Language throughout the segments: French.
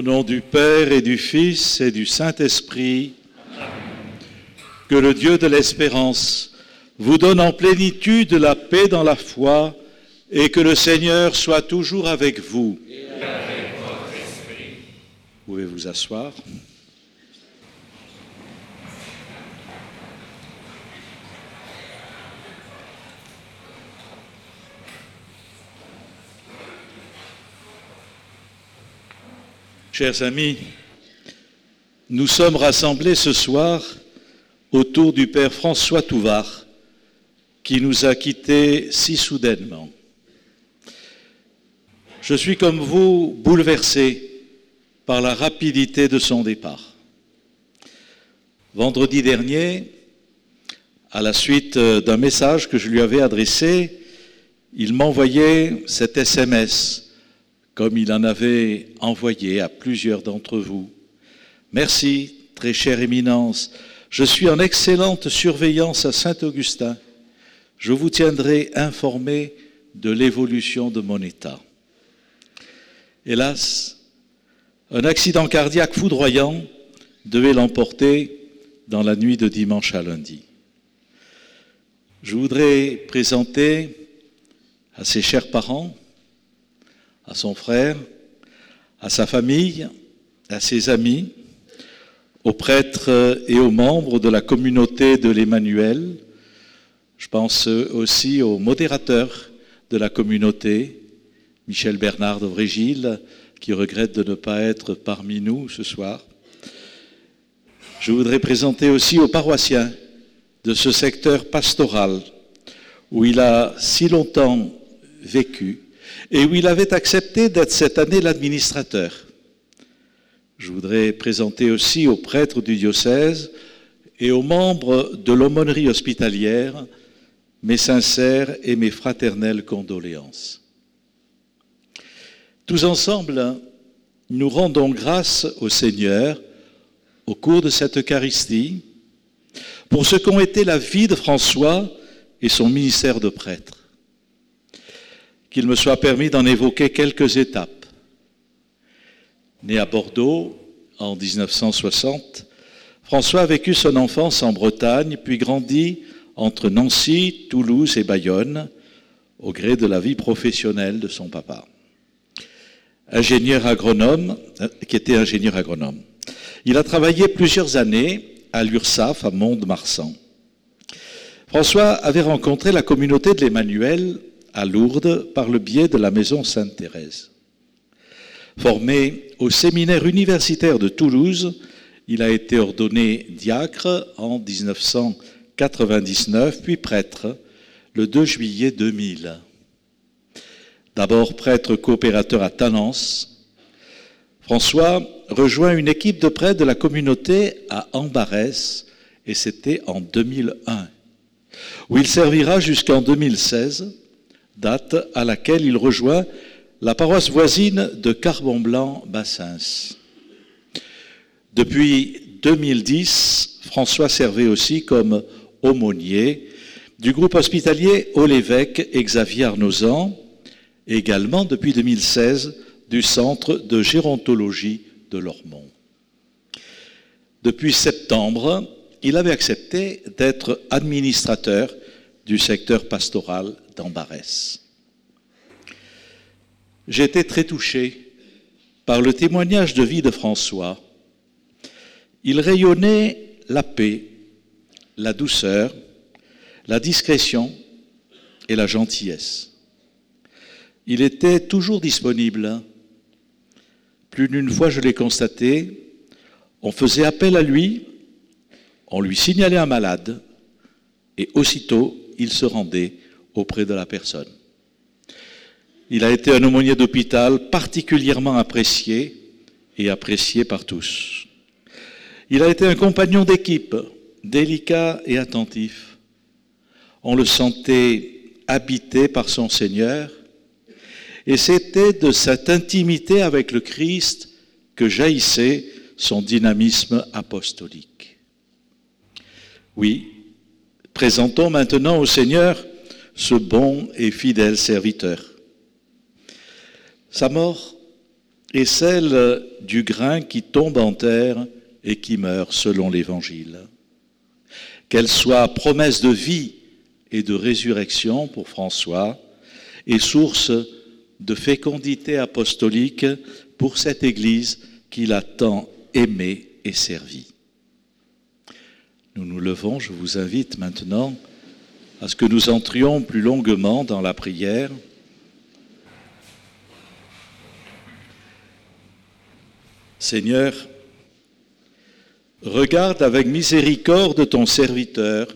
Au nom du Père et du Fils et du Saint-Esprit, que le Dieu de l'espérance vous donne en plénitude la paix dans la foi et que le Seigneur soit toujours avec vous. Et avec votre esprit. Vous pouvez vous asseoir? Chers amis, nous sommes rassemblés ce soir autour du Père François Touvard, qui nous a quittés si soudainement. Je suis comme vous bouleversé par la rapidité de son départ. Vendredi dernier, à la suite d'un message que je lui avais adressé, il m'envoyait cet SMS comme il en avait envoyé à plusieurs d'entre vous. Merci, très chère éminence, je suis en excellente surveillance à Saint-Augustin. Je vous tiendrai informé de l'évolution de mon état. Hélas, un accident cardiaque foudroyant devait l'emporter dans la nuit de dimanche à lundi. Je voudrais présenter à ses chers parents, à son frère, à sa famille, à ses amis, aux prêtres et aux membres de la communauté de l'Emmanuel. Je pense aussi aux modérateurs de la communauté, Michel Bernard de Vrégil, qui regrette de ne pas être parmi nous ce soir. Je voudrais présenter aussi aux paroissiens de ce secteur pastoral où il a si longtemps vécu et où il avait accepté d'être cette année l'administrateur. Je voudrais présenter aussi aux prêtres du diocèse et aux membres de l'aumônerie hospitalière mes sincères et mes fraternelles condoléances. Tous ensemble, nous rendons grâce au Seigneur au cours de cette Eucharistie pour ce qu'ont été la vie de François et son ministère de prêtre qu'il me soit permis d'en évoquer quelques étapes. Né à Bordeaux en 1960, François a vécu son enfance en Bretagne, puis grandit entre Nancy, Toulouse et Bayonne, au gré de la vie professionnelle de son papa. Ingénieur agronome, euh, qui était ingénieur agronome. Il a travaillé plusieurs années à l'URSAF à Mont-de-Marsan. François avait rencontré la communauté de l'Emmanuel à Lourdes par le biais de la Maison Sainte-Thérèse. Formé au séminaire universitaire de Toulouse, il a été ordonné diacre en 1999, puis prêtre le 2 juillet 2000. D'abord prêtre coopérateur à Talence, François rejoint une équipe de prêtres de la communauté à Ambarès, et c'était en 2001, où il servira jusqu'en 2016 date à laquelle il rejoint la paroisse voisine de Carbon-Blanc-Bassins. Depuis 2010, François servait aussi comme aumônier du groupe hospitalier au l'évêque Xavier Arnozan, également depuis 2016 du centre de gérontologie de Lormont. Depuis septembre, il avait accepté d'être administrateur du secteur pastoral d'Ambarès. J'ai été très touché par le témoignage de vie de François. Il rayonnait la paix, la douceur, la discrétion et la gentillesse. Il était toujours disponible. Plus d'une fois, je l'ai constaté, on faisait appel à lui, on lui signalait un malade, et aussitôt, il se rendait auprès de la personne. Il a été un aumônier d'hôpital particulièrement apprécié et apprécié par tous. Il a été un compagnon d'équipe, délicat et attentif. On le sentait habité par son Seigneur, et c'était de cette intimité avec le Christ que jaillissait son dynamisme apostolique. Oui, présentons maintenant au Seigneur ce bon et fidèle serviteur. Sa mort est celle du grain qui tombe en terre et qui meurt selon l'Évangile. Qu'elle soit promesse de vie et de résurrection pour François et source de fécondité apostolique pour cette Église qu'il a tant aimée et servie. Nous nous levons, je vous invite maintenant à ce que nous entrions plus longuement dans la prière. Seigneur, regarde avec miséricorde ton serviteur.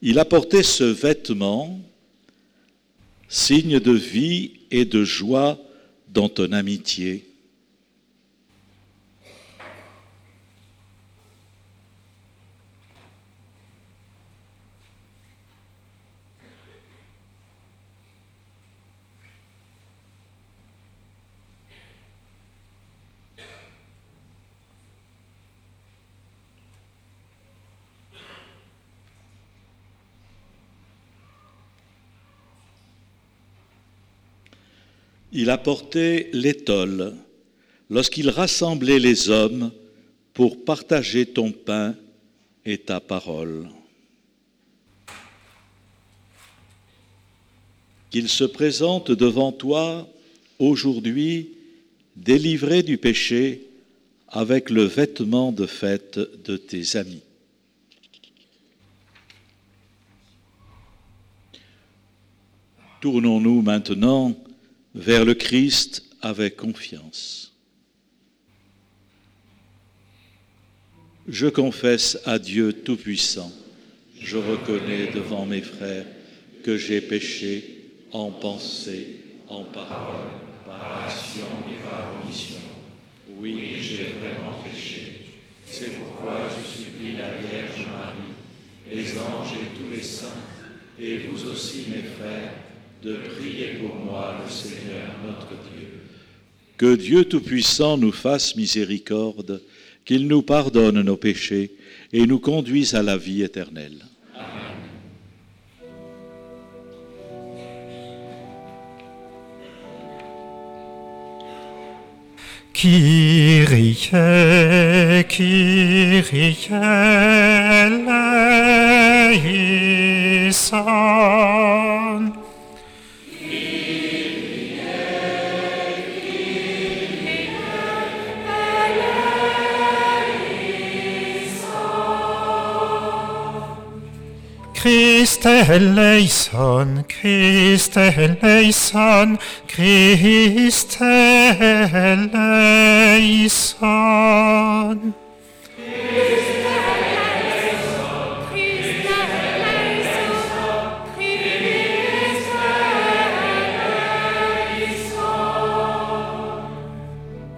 Il a porté ce vêtement, signe de vie et de joie dans ton amitié. Il apportait l'étole lorsqu'il rassemblait les hommes pour partager ton pain et ta parole. Qu'il se présente devant toi aujourd'hui délivré du péché avec le vêtement de fête de tes amis. Tournons-nous maintenant vers le Christ avec confiance. Je confesse à Dieu Tout-Puissant, je reconnais devant mes frères que j'ai péché en pensée, en parole, par action et par omission. Oui, j'ai vraiment péché. C'est pourquoi je supplie la Vierge Marie, les anges et tous les saints, et vous aussi mes frères, de prier pour moi, le Seigneur notre Dieu. Que Dieu Tout-Puissant nous fasse miséricorde, qu'il nous pardonne nos péchés et nous conduise à la vie éternelle. Amen. Kyrie, Kyrie eleison. Christe eleison, Christe eleison, Christe eleison.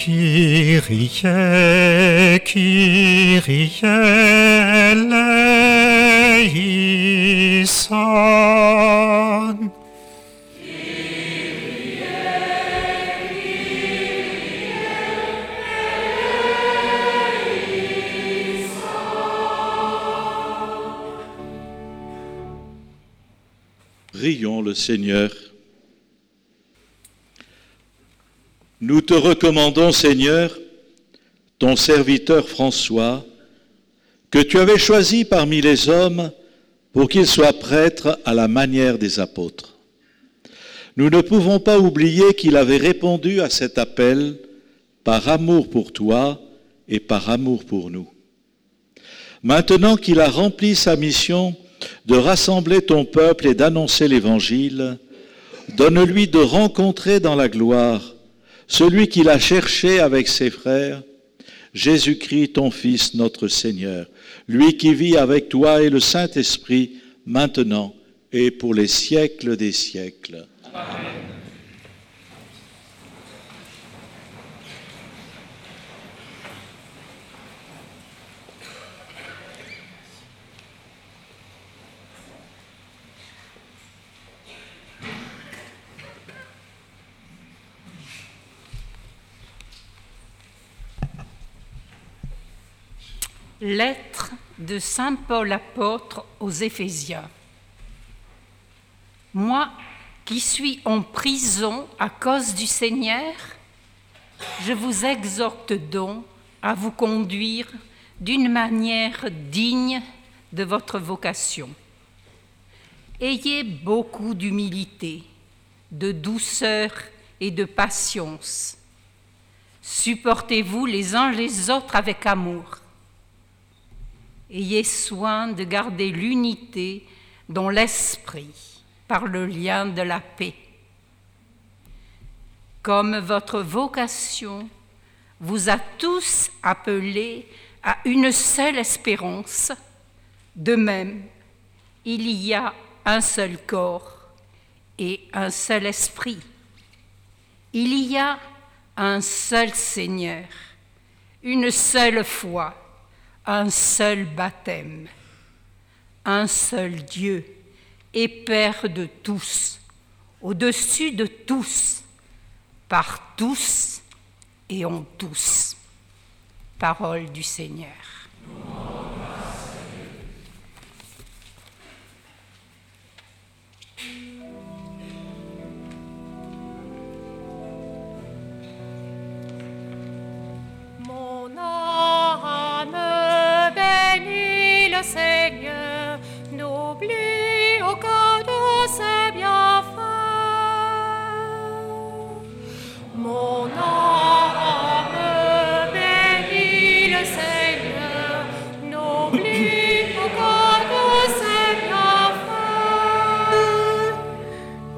Kyrie, Kyrie eleison. Prions le Seigneur. Nous te recommandons, Seigneur, ton serviteur François, que tu avais choisi parmi les hommes pour qu'il soit prêtre à la manière des apôtres. Nous ne pouvons pas oublier qu'il avait répondu à cet appel par amour pour toi et par amour pour nous. Maintenant qu'il a rempli sa mission de rassembler ton peuple et d'annoncer l'Évangile, donne-lui de rencontrer dans la gloire celui qu'il a cherché avec ses frères, Jésus-Christ, ton Fils, notre Seigneur, lui qui vit avec toi et le Saint-Esprit, maintenant et pour les siècles des siècles. Lettre de Saint Paul apôtre aux Éphésiens. Moi qui suis en prison à cause du Seigneur, je vous exhorte donc à vous conduire d'une manière digne de votre vocation. Ayez beaucoup d'humilité, de douceur et de patience. Supportez-vous les uns les autres avec amour. Ayez soin de garder l'unité dans l'esprit par le lien de la paix. Comme votre vocation vous a tous appelés à une seule espérance, de même, il y a un seul corps et un seul esprit. Il y a un seul Seigneur, une seule foi, un seul baptême, un seul Dieu et Père de tous, au-dessus de tous, par tous et en tous. Parole du Seigneur. Seigneur, n'oublie aucun de ses bienfaits. Mon âme bénit le Seigneur, n'oublie aucun de ses bienfaits.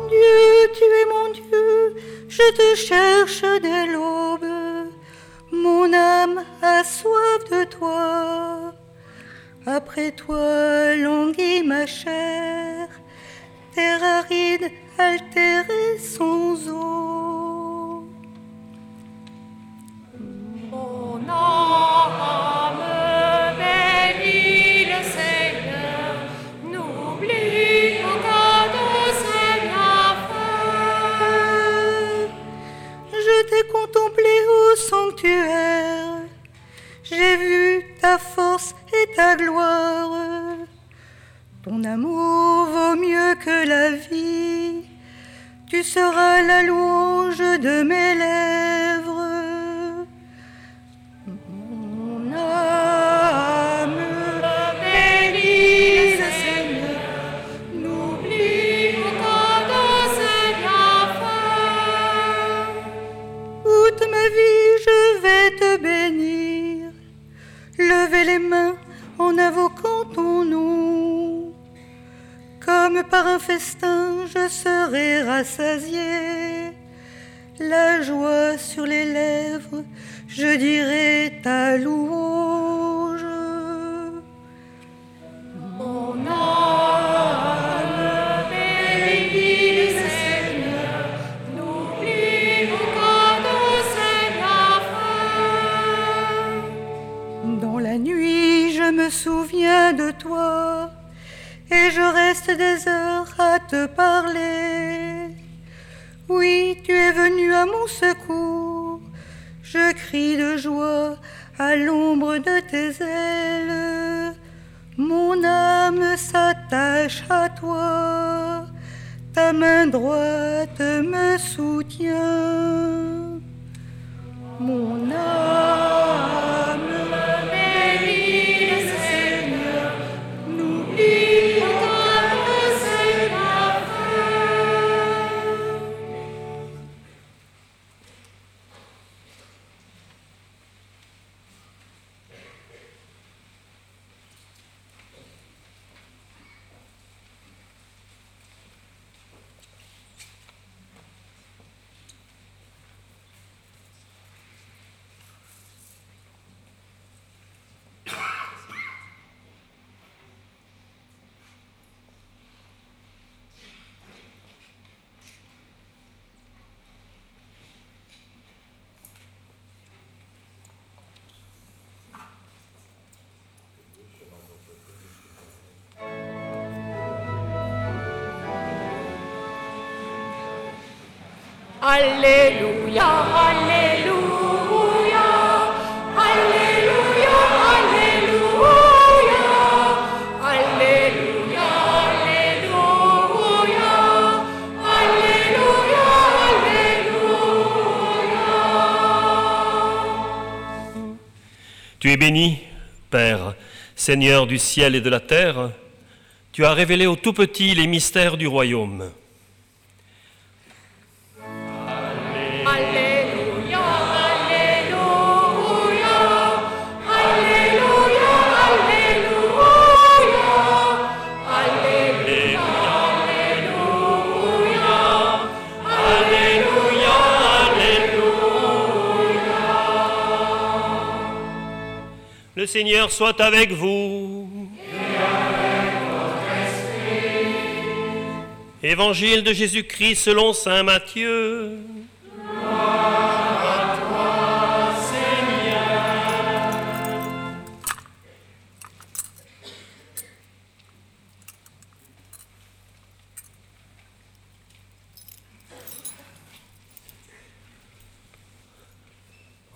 Dieu, tu es mon Dieu, je te cherche dès l'aube. Mon âme a soif de toi. Après toi, languit ma chair, terre aride, altérée sans eau. Mon âme bénit le Seigneur, n'oublie aucun de ses bienfaits. Je t'ai contemplé au sanctuaire, j'ai vu ta force et ta gloire. Ton amour vaut mieux que la vie, tu seras la louange de mes lèvres. Mon âme En invoquant ton nom. Comme par un festin, je serai rassasié. La joie sur les lèvres, je dirai ta louange. Souviens de toi et je reste des heures à te parler. Oui, tu es venu à mon secours. Je crie de joie à l'ombre de tes ailes. Mon âme s'attache à toi. Ta main droite me soutient. Mon âme Seigneur du ciel et de la terre. Tu as révélé aux tout petits les mystères du royaume. Le Seigneur soit avec vous. Évangile de Jésus-Christ selon Saint Matthieu.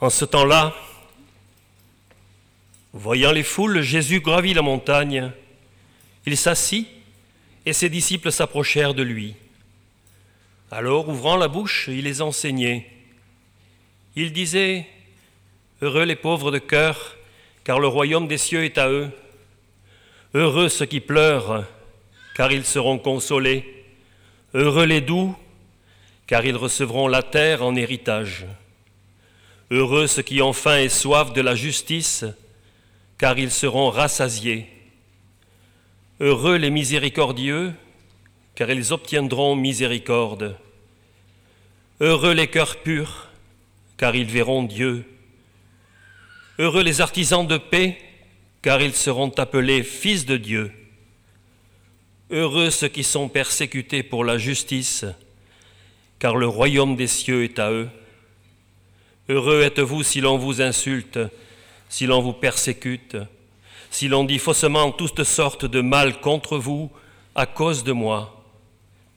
En ce temps-là, voyant les foules, Jésus gravit la montagne. Il s'assit et ses disciples s'approchèrent de lui. Alors, ouvrant la bouche, il les enseignait. Il disait, Heureux les pauvres de cœur, car le royaume des cieux est à eux. Heureux ceux qui pleurent, car ils seront consolés. Heureux les doux, car ils recevront la terre en héritage. Heureux ceux qui ont faim et soif de la justice, car ils seront rassasiés. Heureux les miséricordieux, car ils obtiendront miséricorde. Heureux les cœurs purs, car ils verront Dieu. Heureux les artisans de paix, car ils seront appelés fils de Dieu. Heureux ceux qui sont persécutés pour la justice, car le royaume des cieux est à eux. Heureux êtes-vous si l'on vous insulte, si l'on vous persécute, si l'on dit faussement toutes sortes de mal contre vous à cause de moi.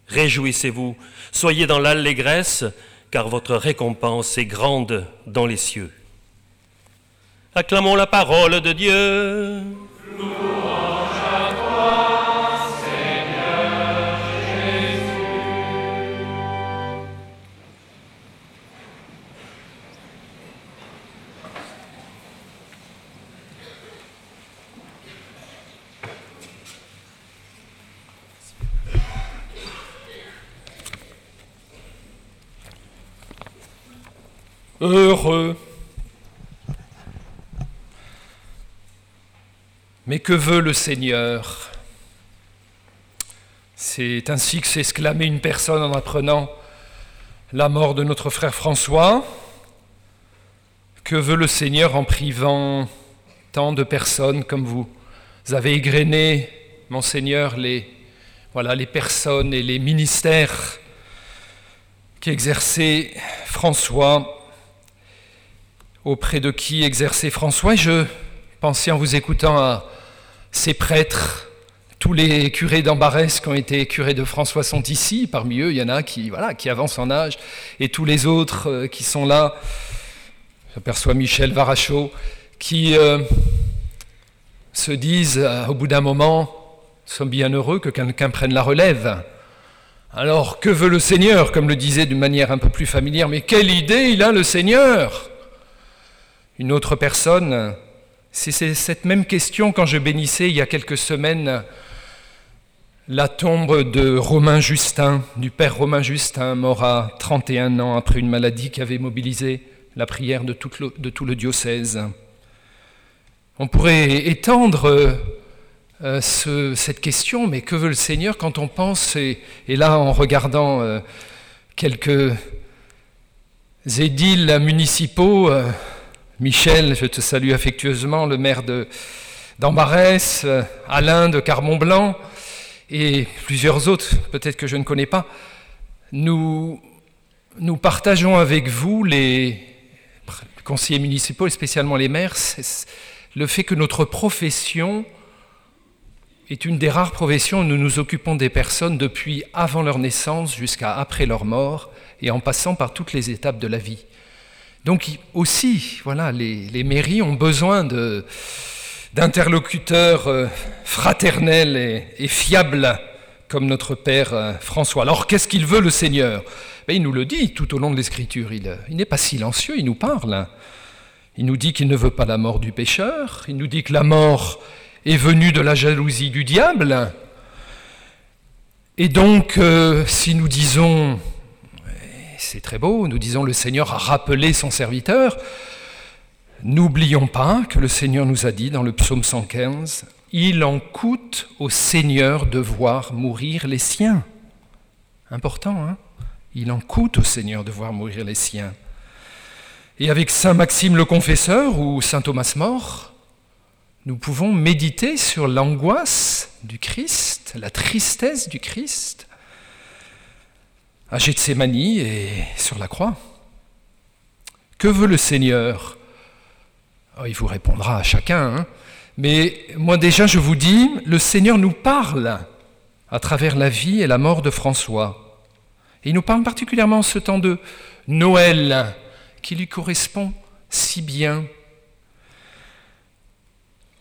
Réjouissez-vous, soyez dans l'allégresse, car votre récompense est grande dans les cieux. Acclamons la parole de Dieu. Heureux. Mais que veut le Seigneur? C'est ainsi que s'exclamait une personne en apprenant la mort de notre frère François. Que veut le Seigneur en privant tant de personnes comme vous? Vous avez égrené, Monseigneur, les, voilà, les personnes et les ministères qu'exerçait François auprès de qui exerçait François. Je pensais en vous écoutant à ces prêtres, tous les curés d'Ambarès qui ont été curés de François sont ici. Parmi eux, il y en a qui, voilà, qui avancent en âge. Et tous les autres euh, qui sont là, j'aperçois Michel Varachot, qui euh, se disent euh, au bout d'un moment, nous sommes bien heureux que quelqu'un prenne la relève. Alors, que veut le Seigneur, comme le disait d'une manière un peu plus familière, mais quelle idée il a le Seigneur une autre personne, c'est cette même question quand je bénissais il y a quelques semaines la tombe de Romain Justin, du père Romain Justin, mort à 31 ans après une maladie qui avait mobilisé la prière de tout le, diocèse. On pourrait étendre euh, ce, cette question, mais que veut le Seigneur quand on pense, et, et là en regardant euh, quelques édiles municipaux, euh, Michel, je te salue affectueusement, le maire d'Ambarès, euh, Alain de Carmont-Blanc et plusieurs autres, peut-être que je ne connais pas, nous, nous partageons avec vous, les conseillers municipaux et spécialement les maires, le fait que notre profession est une des rares professions où nous nous occupons des personnes depuis avant leur naissance jusqu'à après leur mort et en passant par toutes les étapes de la vie. Donc aussi, voilà, les, mairies ont besoin d'interlocuteurs euh, fraternels et, fiables comme notre Père euh, François. Alors qu'est-ce qu'il veut le Seigneur? Ben, Il nous le dit tout au long de l'Écriture. Il, il n'est pas silencieux, il nous parle. Il nous dit qu'il ne veut pas la mort du pécheur, il nous dit que la mort est venue de la jalousie du diable. Et donc, euh, si nous disons, c'est très beau, nous disons le Seigneur a rappelé son serviteur, n'oublions pas que le Seigneur nous a dit dans le psaume 115, il en coûte au Seigneur de voir mourir les siens. Important, hein? Il en coûte au Seigneur de voir mourir les siens. Et avec Saint Maxime le Confesseur ou Saint Thomas More, nous pouvons méditer sur l'angoisse du Christ, la tristesse du Christ, à Gethsemane et sur la croix. Que veut le Seigneur? Oh, Il vous répondra à chacun, hein. mais moi déjà je vous dis, le Seigneur nous parle à travers la vie et la mort de François. Il nous parle particulièrement en ce temps de Noël, qui lui correspond si bien.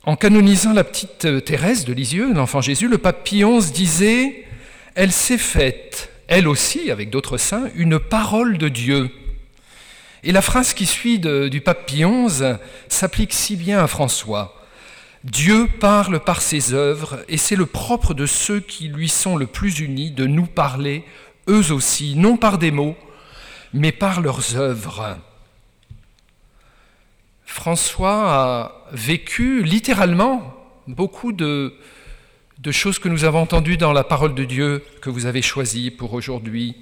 En canonisant la petite Thérèse de Lisieux, l'enfant Jésus, le pape XI disait Elle s'est faite, elle aussi, avec d'autres saints, une parole de Dieu. Et la phrase qui suit du pape Pie XI s'applique si bien à François. Dieu parle par ses œuvres et c'est le propre de ceux qui lui sont le plus unis de nous parler, eux aussi, non par des mots, mais par leurs œuvres. François a vécu littéralement beaucoup de, choses que nous avons entendues dans la parole de Dieu que vous avez choisie pour aujourd'hui.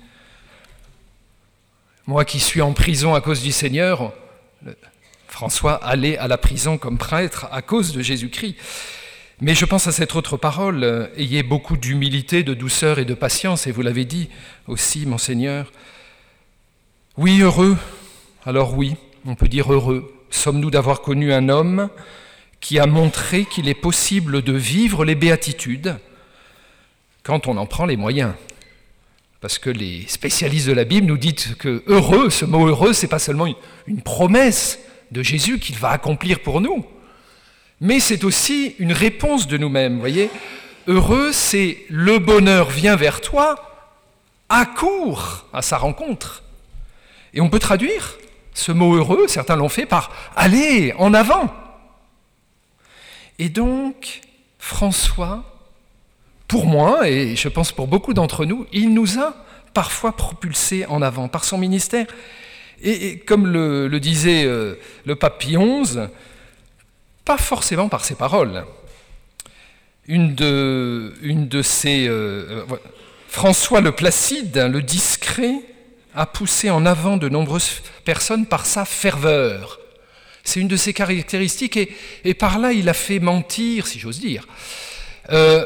Moi qui suis en prison à cause du Seigneur, François allait à la prison comme prêtre à cause de Jésus-Christ. Mais je pense à cette autre parole, ayez beaucoup d'humilité, de douceur et de patience, et vous l'avez dit aussi, monseigneur. Oui, heureux, alors oui, on peut dire heureux, sommes-nous d'avoir connu un homme qui a montré qu'il est possible de vivre les béatitudes quand on en prend les moyens. Parce que les spécialistes de la Bible nous disent que heureux, ce mot heureux, c'est pas seulement une promesse de Jésus qu'il va accomplir pour nous, mais c'est aussi une réponse de nous-mêmes. Voyez, heureux, c'est le bonheur vient vers toi, accourt à sa rencontre. Et on peut traduire ce mot heureux, certains l'ont fait par allez, en avant. Et donc, François, pour moi, et je pense pour beaucoup d'entre nous, il nous a parfois propulsés en avant par son ministère. Et, comme le, disait euh, le pape Pie pas forcément par ses paroles. Une de. Euh, euh, François le Placide, le discret, a poussé en avant de nombreuses personnes par sa ferveur. C'est une de ses caractéristiques et, par là il a fait mentir, si j'ose dire. Euh,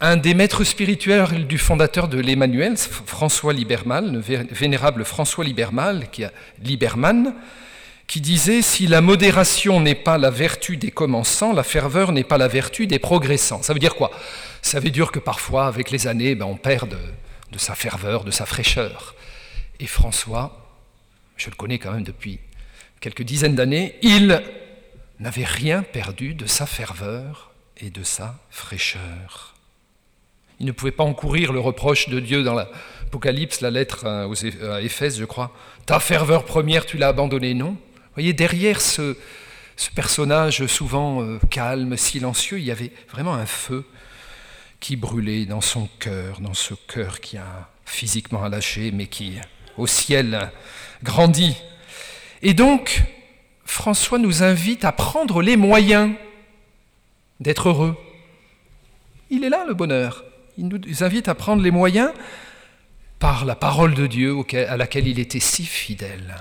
un des maîtres spirituels du fondateur de l'Emmanuel, François Libermal, le vénérable François Libermal, qui Liberman, qui disait Si la modération n'est pas la vertu des commençants, la ferveur n'est pas la vertu des progressants. Ça veut dire quoi? Ça veut dire que parfois, avec les années, ben, on perd de sa ferveur, de sa fraîcheur. Et François, je le connais quand même depuis quelques dizaines d'années, il n'avait rien perdu de sa ferveur et de sa fraîcheur. Il ne pouvait pas encourir le reproche de Dieu dans l'Apocalypse, la lettre à Éphèse, je crois. Ta ferveur première, tu l'as abandonnée, non Vous voyez, derrière ce, personnage souvent euh, calme, silencieux, il y avait vraiment un feu qui brûlait dans son cœur, dans ce cœur qui a physiquement lâché, mais qui au ciel grandit. Et donc, François nous invite à prendre les moyens d'être heureux. Il est là le bonheur. Il nous invite à prendre les moyens par la parole de Dieu à laquelle il était si fidèle,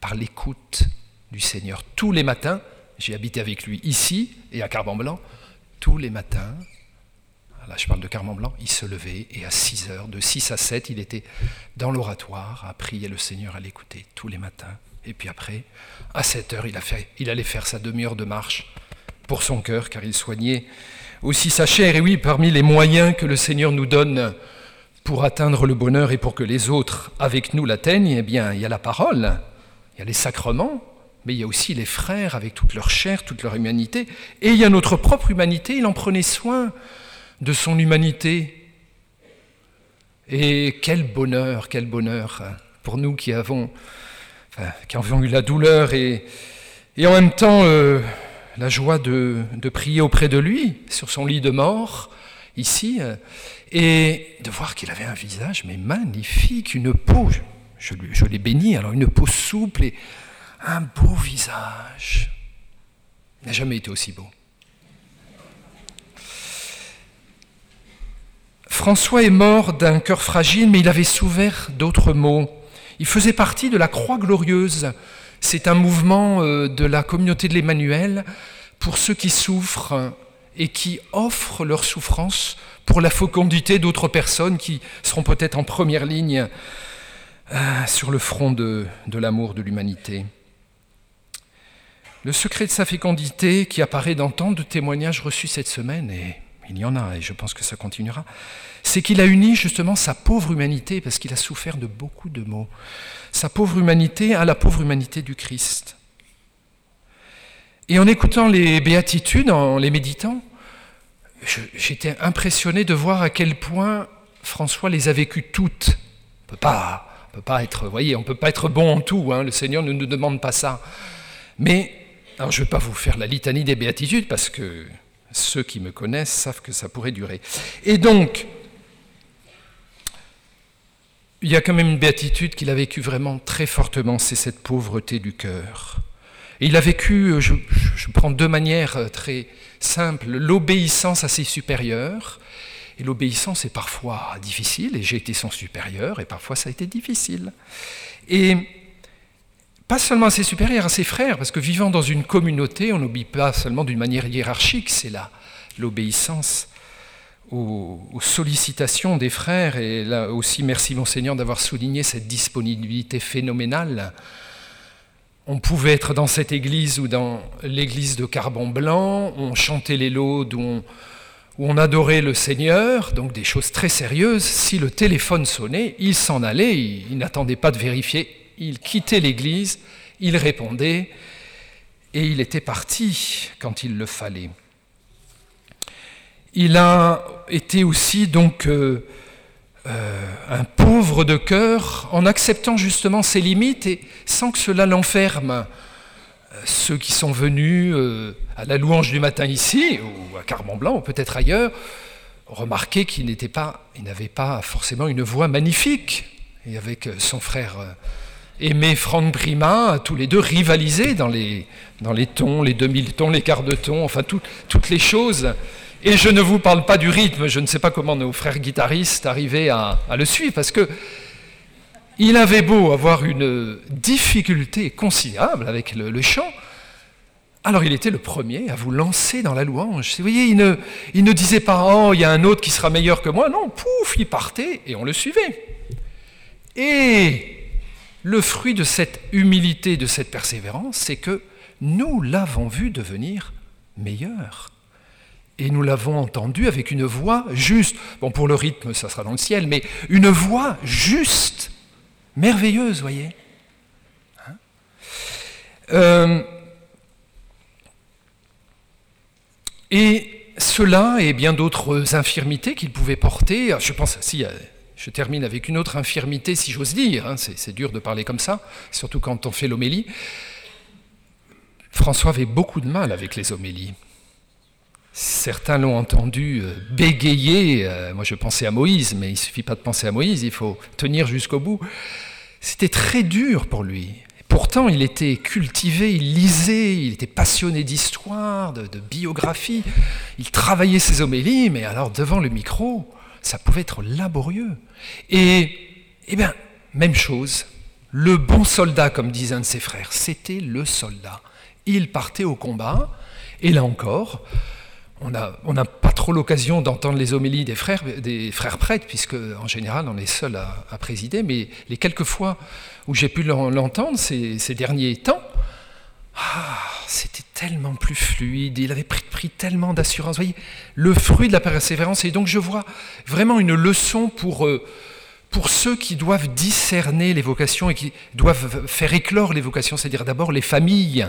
par l'écoute du Seigneur. Tous les matins, j'ai habité avec lui ici et à Carbon-Blanc, tous les matins, là je parle de Carmen Blanc, il se levait et à 6 heures, de 6 à 7, il était dans l'oratoire à prier le Seigneur, à l'écouter tous les matins. Et puis après, à 7 heures, il, il allait faire sa demi-heure de marche pour son cœur, car il soignait aussi sa chair. Et oui, parmi les moyens que le Seigneur nous donne pour atteindre le bonheur et pour que les autres avec nous l'atteignent, eh bien, il y a la parole, il y a les sacrements, mais il y a aussi les frères avec toute leur chair, toute leur humanité, et il y a notre propre humanité, il en prenait soin de son humanité. Et quel bonheur, quel bonheur pour nous qui avons qui ont eu la douleur et, en même temps euh, la joie de, de, prier auprès de lui sur son lit de mort, ici, euh, et de voir qu'il avait un visage mais magnifique, une peau, je, je l'ai béni, alors une peau souple et un beau visage. Il n'a jamais été aussi beau. François est mort d'un cœur fragile, mais il avait souffert d'autres maux. Il faisait partie de la Croix glorieuse. C'est un mouvement euh, de la communauté de l'Emmanuel pour ceux qui souffrent et qui offrent leur souffrance pour la fécondité d'autres personnes qui seront peut-être en première ligne euh, sur le front de, l'amour de l'humanité. Le secret de sa fécondité qui apparaît dans tant de témoignages reçus cette semaine et il y en a, et je pense que ça continuera, c'est qu'il a uni justement sa pauvre humanité, parce qu'il a souffert de beaucoup de maux, sa pauvre humanité à la pauvre humanité du Christ. Et en écoutant les béatitudes, en les méditant, j'étais impressionné de voir à quel point François les a vécues toutes. On peut pas, peut pas être, voyez, on peut pas être bon en tout. Hein, le Seigneur ne nous demande pas ça. Mais alors je ne vais pas vous faire la litanie des béatitudes parce que ceux qui me connaissent savent que ça pourrait durer. Et donc, il y a quand même une béatitude qu'il a vécue vraiment très fortement, c'est cette pauvreté du cœur. Il a vécu, je, je prends deux manières très simples, l'obéissance à ses supérieurs. Et l'obéissance est parfois difficile, et j'ai été son supérieur, et parfois ça a été difficile. Et pas seulement à ses supérieurs, à ses frères, parce que vivant dans une communauté, on n'obéit pas seulement d'une manière hiérarchique, c'est là l'obéissance aux, sollicitations des frères, et là aussi merci Monseigneur d'avoir souligné cette disponibilité phénoménale. On pouvait être dans cette église ou dans l'église de Carbon Blanc, on chantait les laudes, où on, adorait le Seigneur, donc des choses très sérieuses. Si le téléphone sonnait, il s'en allait, il n'attendait pas de vérifier il quittait l'Église, il répondait, et il était parti quand il le fallait. Il a été aussi donc euh, euh, un pauvre de cœur en acceptant justement ses limites et sans que cela l'enferme. Euh, ceux qui sont venus à la louange du matin ici, ou à Carbon Blanc, ou peut-être ailleurs, remarquaient qu'il n'était pas, il n'avait pas forcément une voix magnifique. Et avec son frère Aimé Franck Prima, tous les deux rivalisaient dans les, dans les tons, les demi-tons, les quarts de ton, enfin toutes les choses. Et je ne vous parle pas du rythme, je ne sais pas comment nos frères guitaristes arrivaient à, le suivre, parce que il avait beau avoir une difficulté considérable avec le, chant, alors il était le premier à vous lancer dans la louange. Vous voyez, il ne, il ne disait pas Oh, il y a un autre qui sera meilleur que moi. Non, pouf, il partait et on le suivait. Et le fruit de cette humilité, de cette persévérance, c'est que nous l'avons vu devenir meilleur. Et nous l'avons entendu avec une voix juste. Bon, pour le rythme, ça sera dans le ciel, mais une voix juste, merveilleuse, voyez. Hein euh, et cela et bien d'autres infirmités qu'il pouvait porter, je pense, si, je termine avec une autre infirmité, si j'ose dire. Hein, c'est dur de parler comme ça, surtout quand on fait l'homélie. François avait beaucoup de mal avec les homélies. Certains l'ont entendu euh, bégayer. Euh, moi, je pensais à Moïse, mais il suffit pas de penser à Moïse, il faut tenir jusqu'au bout. C'était très dur pour lui. Pourtant, il était cultivé, il lisait, il était passionné d'histoire, de, de, biographie. Il travaillait ses homélies, mais alors devant le micro, ça pouvait être laborieux. Et, eh bien, même chose, le bon soldat, comme disait un de ses frères, c'était le soldat. Il partait au combat, et là encore, on n'a pas trop l'occasion d'entendre les homélies des frères, prêtres, puisque en général on est seul à, présider, mais les quelques fois où j'ai pu l'entendre ces, derniers temps, ah, c'était tellement plus fluide, il avait pris, tellement d'assurance. Vous voyez, le fruit de la persévérance. Et donc je vois vraiment une leçon pour, euh, pour ceux qui doivent discerner les vocations et qui doivent faire éclore les vocations, c'est-à-dire d'abord les familles.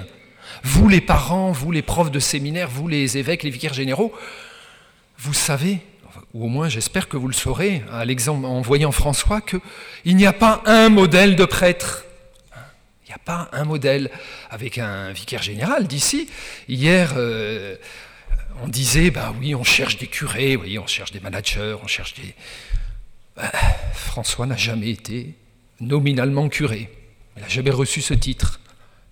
Vous les parents, vous les profs de séminaire, vous les évêques, les vicaires généraux, vous savez, ou au moins j'espère que vous le saurez, à l'exemple en voyant François, qu'il n'y a pas un modèle de prêtre n'y a pas un modèle. Avec un vicaire général d'ici, hier, euh, on disait, bah oui, on cherche des curés, oui, on cherche des managers, on cherche des... Bah, François n'a jamais été nominalement curé. Il n'a jamais reçu ce titre.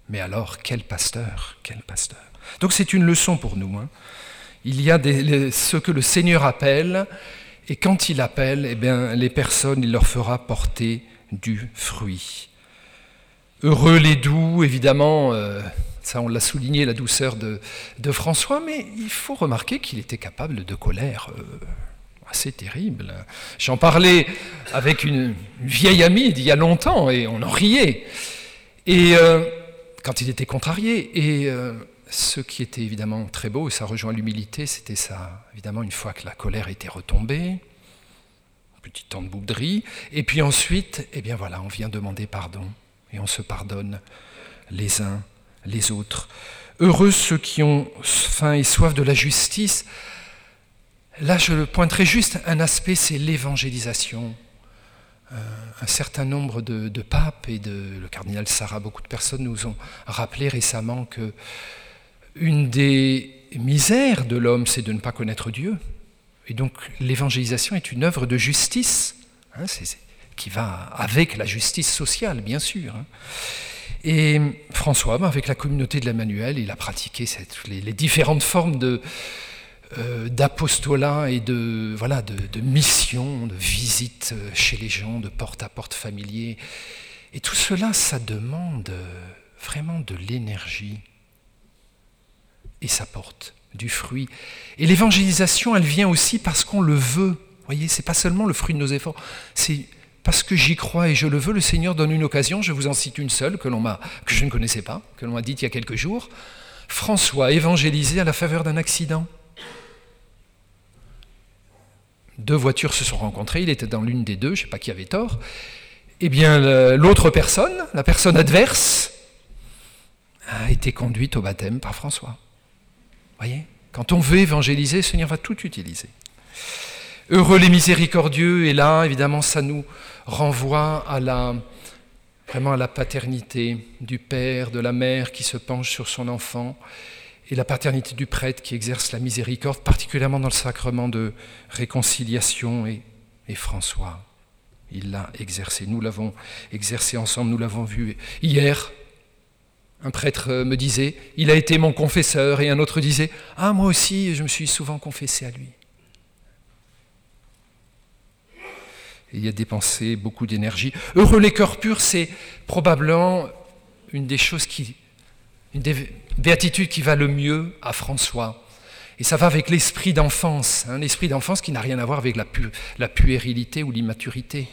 Mais alors, quel pasteur, quel pasteur. Donc c'est une leçon pour nous. Hein. Il y a ce que le Seigneur appelle, et quand il appelle, eh bien, les personnes, il leur fera porter du fruit. Heureux les doux, évidemment, euh, ça on l'a souligné, la douceur de, François, mais il faut remarquer qu'il était capable de colère euh, assez terrible. J'en parlais avec une vieille amie d'il y a longtemps et on en riait. Et euh, quand il était contrarié, et ce qui était évidemment très beau, et ça rejoint l'humilité, c'était ça, évidemment, une fois que la colère était retombée, petit temps de bouderie, et puis ensuite, eh bien voilà, on vient demander pardon, et on se pardonne les uns les autres. Heureux ceux qui ont faim et soif de la justice. Là, je le pointerai juste un aspect, c'est l'évangélisation. Euh, un certain nombre de, papes et de le cardinal Sarah, beaucoup de personnes nous ont rappelé récemment que une des misères de l'homme, c'est de ne pas connaître Dieu. Et donc l'évangélisation est une œuvre de justice, hein, qui va avec la justice sociale, bien sûr. Hein. Et François, ben, avec la communauté de l'Emmanuel, il a pratiqué les, différentes formes euh, d'apostolat et de, voilà, de, mission, de visite chez les gens, de porte-à-porte familier. Et tout cela, ça demande vraiment de l'énergie et ça porte du fruit. Et l'évangélisation, elle vient aussi parce qu'on le veut. Vous voyez, c'est pas seulement le fruit de nos efforts, c'est parce que j'y crois et je le veux, le Seigneur donne une occasion, je vous en cite une seule que, l'on que je ne connaissais pas, que l'on m'a dite il y a quelques jours. François évangélisé à la faveur d'un accident. Deux voitures se sont rencontrées, il était dans l'une des deux, je ne sais pas qui avait tort. Eh bien, l'autre personne, la personne adverse, a été conduite au baptême par François. Voyez Quand on veut évangéliser, le Seigneur va tout utiliser. Heureux les miséricordieux, et là, évidemment, ça nous renvoie à la, vraiment à la paternité du père, de la mère qui se penche sur son enfant, et la paternité du prêtre qui exerce la miséricorde, particulièrement dans le sacrement de réconciliation. Et, et François, il l'a exercé. Nous l'avons exercé ensemble, nous l'avons vu hier un prêtre euh, me disait, il a été mon confesseur, et un autre disait, ah moi aussi, je me suis souvent confessé à lui. Il a dépensé beaucoup d'énergie. Heureux les cœurs purs, c'est probablement une des choses qui, une des béatitudes qui va le mieux à François. Et ça va avec l'esprit d'enfance, un hein, l'esprit d'enfance qui n'a rien à voir avec la, la puérilité ou l'immaturité.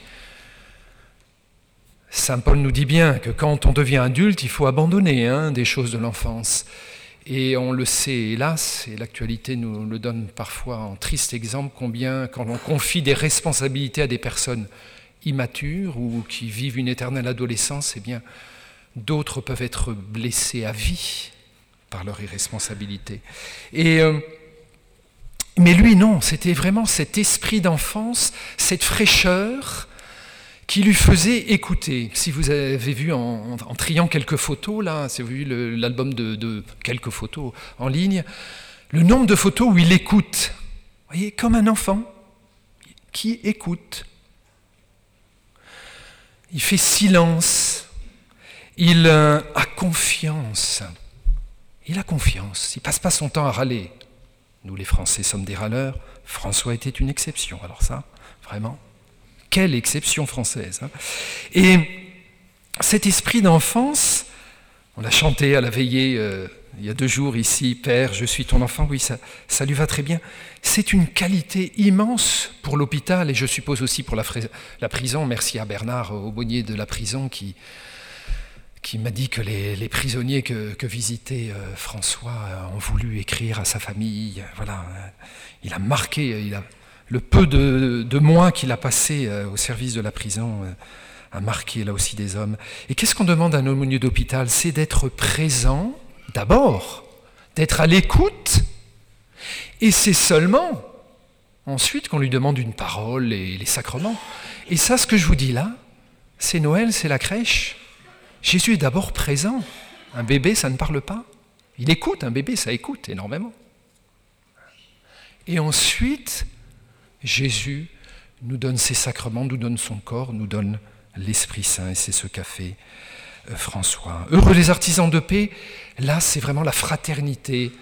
Saint Paul nous dit bien que quand on devient adulte, il faut abandonner hein, des choses de l'enfance. Et on le sait, hélas, et l'actualité nous le donne parfois en triste exemple, combien quand on confie des responsabilités à des personnes immatures ou qui vivent une éternelle adolescence, eh bien, d'autres peuvent être blessés à vie par leur irresponsabilité. Et, euh, mais lui, non, c'était vraiment cet esprit d'enfance, cette fraîcheur, qui lui faisait écouter. Si vous avez vu en, triant quelques photos, là, si vous avez vu l'album de, quelques photos en ligne, le nombre de photos où il écoute, voyez, comme un enfant qui écoute. Il fait silence, il euh, a confiance. Il a confiance, il passe pas son temps à râler. Nous les Français sommes des râleurs, François était une exception. Alors ça, vraiment, quelle exception française. Hein. Et cet esprit d'enfance, on l'a chanté à la veillée euh, il y a deux jours ici, Père, je suis ton enfant, oui, ça, lui va très bien. C'est une qualité immense pour l'hôpital et je suppose aussi pour la, prison. Merci à Bernard, aumônier de la prison, qui, m'a dit que les, prisonniers que, que visitait euh, François ont voulu écrire à sa famille. Voilà, il a marqué, le peu de, mois qu'il a passé euh, au service de la prison euh, a marqué là aussi des hommes. Et qu'est-ce qu'on demande à un aumônier d'hôpital? C'est d'être présent, d'abord, d'être à l'écoute, et c'est seulement ensuite qu'on lui demande une parole et les sacrements. Et ça, ce que je vous dis là, c'est Noël, c'est la crèche. Jésus est d'abord présent. Un bébé, ça ne parle pas. Il écoute, un bébé, ça écoute énormément. Et ensuite, Jésus nous donne ses sacrements, nous donne son corps, nous donne l'Esprit Saint, et c'est ce qu'a fait euh, François. Heureux les artisans de paix, là c'est vraiment la fraternité.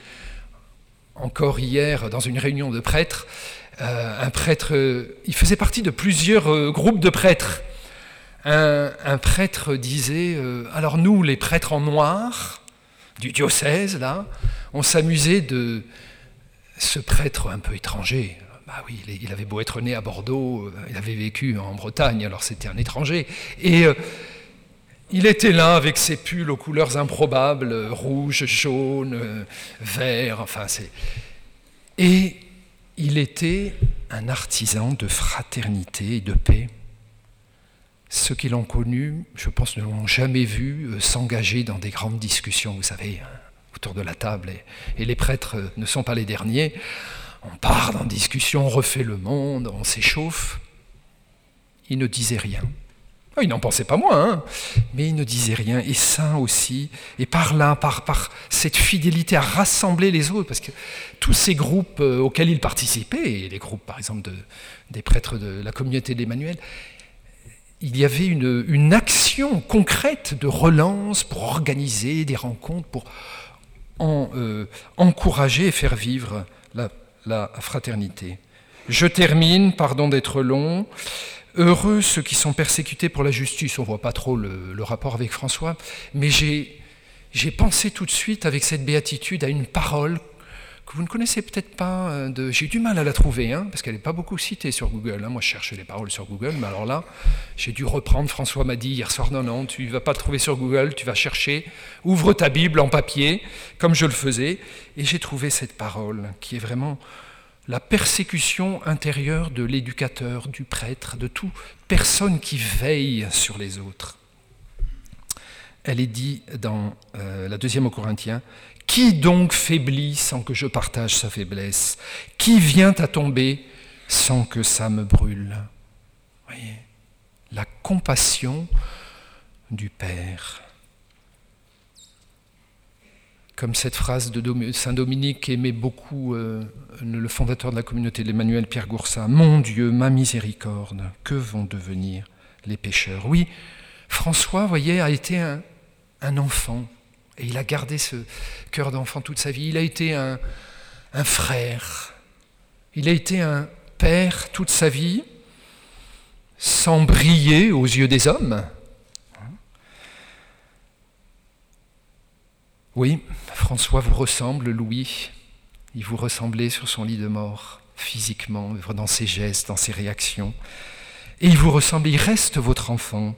Encore hier, dans une réunion de prêtres, euh, un prêtre, euh, il faisait partie de plusieurs groupes de prêtres. Un, un prêtre disait, alors nous, les prêtres en noir, du diocèse, là, on s'amusait de ce prêtre un peu étranger, bah oui, il avait beau être né à Bordeaux, il avait vécu en Bretagne, alors c'était un étranger. Et il était là avec ses pulls aux couleurs improbables, rouge, jaune, vert, enfin c'est. Et il était un artisan de fraternité et de paix. Ceux qui l'ont connu, je pense, ne l'ont jamais vu euh, s'engager dans des grandes discussions, vous savez, autour de la table. Et, les prêtres euh, ne sont pas les derniers. On part dans discussion, on refait le monde, on s'échauffe. Il ne disait rien. Ah, il n'en pensait pas moins, hein. mais il ne disait rien. Et saint aussi, et par là, par, cette fidélité à rassembler les autres, parce que tous ces groupes euh, auxquels il participait, les groupes par exemple de, des prêtres de la communauté d'Emmanuel, il y avait une, action concrète de relance pour organiser des rencontres, pour en, euh, encourager et faire vivre la, la fraternité. Je termine, pardon d'être long. Heureux ceux qui sont persécutés pour la justice. On voit pas trop le, rapport avec François, mais j'ai pensé tout de suite avec cette béatitude à une parole que vous ne connaissez peut-être pas. Euh, j'ai du mal à la trouver, hein, parce qu'elle n'est pas beaucoup citée sur Google. Hein. Moi, je cherchais les paroles sur Google, mais alors là, j'ai dû reprendre. François m'a dit hier soir, non, non, tu ne vas pas trouver sur Google, tu vas chercher. Ouvre ta Bible en papier, comme je le faisais, et j'ai trouvé cette parole qui est vraiment la persécution intérieure de l'éducateur, du prêtre, de toute personne qui veille sur les autres. Elle est dit dans euh, la deuxième au Corinthiens, Qui donc faiblit sans que je partage sa faiblesse? Qui vient à tomber sans que ça me brûle? Voyez, la compassion du Père. Comme cette phrase de Saint Dominique aimait beaucoup euh, le fondateur de la communauté de l'Emmanuel, Pierre Goursat. Mon Dieu, ma miséricorde, que vont devenir les pécheurs Oui, François, voyez, a été un, enfant, et il a gardé ce cœur d'enfant toute sa vie. Il a été un, frère, il a été un père toute sa vie, sans briller aux yeux des hommes, Oui, François vous ressemble, Louis. Il vous ressemblait sur son lit de mort, physiquement, dans ses gestes, dans ses réactions. Et il vous ressemble, il reste votre enfant.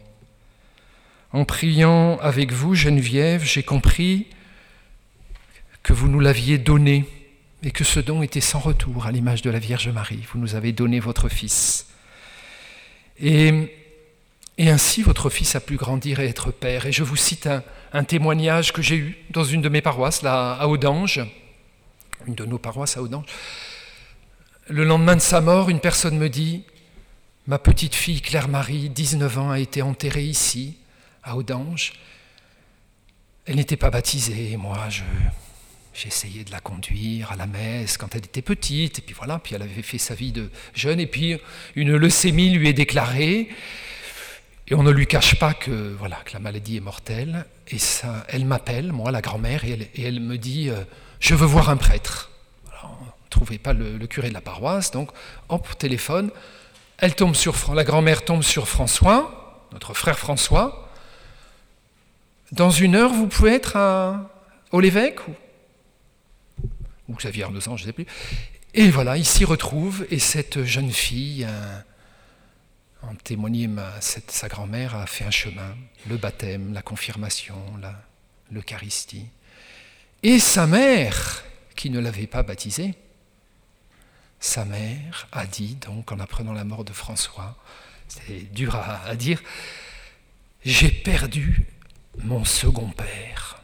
En priant avec vous, Geneviève, j'ai compris que vous nous l'aviez donné et que ce don était sans retour à l'image de la Vierge Marie. Vous nous avez donné votre Fils. Et ainsi, votre fils a pu grandir et être père. Et je vous cite un, témoignage que j'ai eu dans une de mes paroisses, là, à Audange, une de nos paroisses à Audange. Le lendemain de sa mort, une personne me dit Ma petite fille Claire-Marie, 19 ans, a été enterrée ici, à Audange. Elle n'était pas baptisée. Moi, je, j'ai de la conduire à la messe quand elle était petite, et puis voilà, puis elle avait fait sa vie de jeune, et puis une leucémie lui est déclarée. Et on ne lui cache pas que, voilà, que la maladie est mortelle. Et ça, elle m'appelle, moi, la grand-mère, et elle, me dit euh, Je veux voir un prêtre. on ne trouvait pas le, curé de la paroisse, donc, hop, téléphone. Elle tombe sur, la grand-mère tombe sur François, notre frère François. Dans une heure, vous pouvez être à, au l'évêque ou, Xavier Arnosan, je ne sais plus. Et voilà, il s'y retrouve, et cette jeune fille, en témoigner, sa grand-mère a fait un chemin, le baptême, la confirmation, l'Eucharistie. Et sa mère, qui ne l'avait pas baptisé, sa mère a dit, donc en apprenant la mort de François, c'est dur à, dire, j'ai perdu mon second père.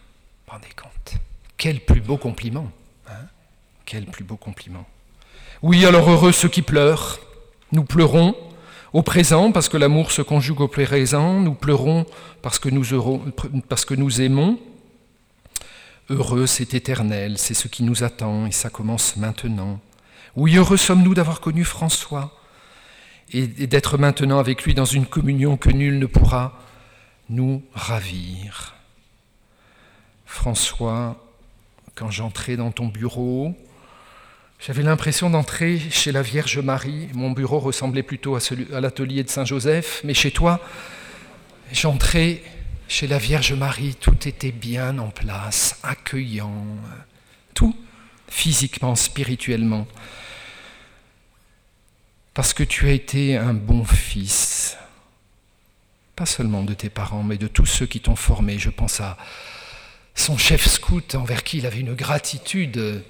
Rendez compte? Quel plus beau compliment. Hein? Quel plus beau compliment. Oui, alors heureux ceux qui pleurent. Nous pleurons Au présent, parce que l'amour se conjugue au présent, nous pleurons parce que nous aimons. Heureux, c'est éternel, c'est ce qui nous attend et ça commence maintenant. Oui, heureux sommes-nous d'avoir connu François et d'être maintenant avec lui dans une communion que nul ne pourra nous ravir. François, quand j'entrais dans ton bureau, j'avais l'impression d'entrer chez la Vierge Marie. Mon bureau ressemblait plutôt à, l'atelier de Saint-Joseph, mais chez toi, j'entrais chez la Vierge Marie, tout était bien en place, accueillant, tout, physiquement, spirituellement. Parce que tu as été un bon fils, pas seulement de tes parents, mais de tous ceux qui t'ont formé. Je pense à son chef scout envers qui il avait une gratitude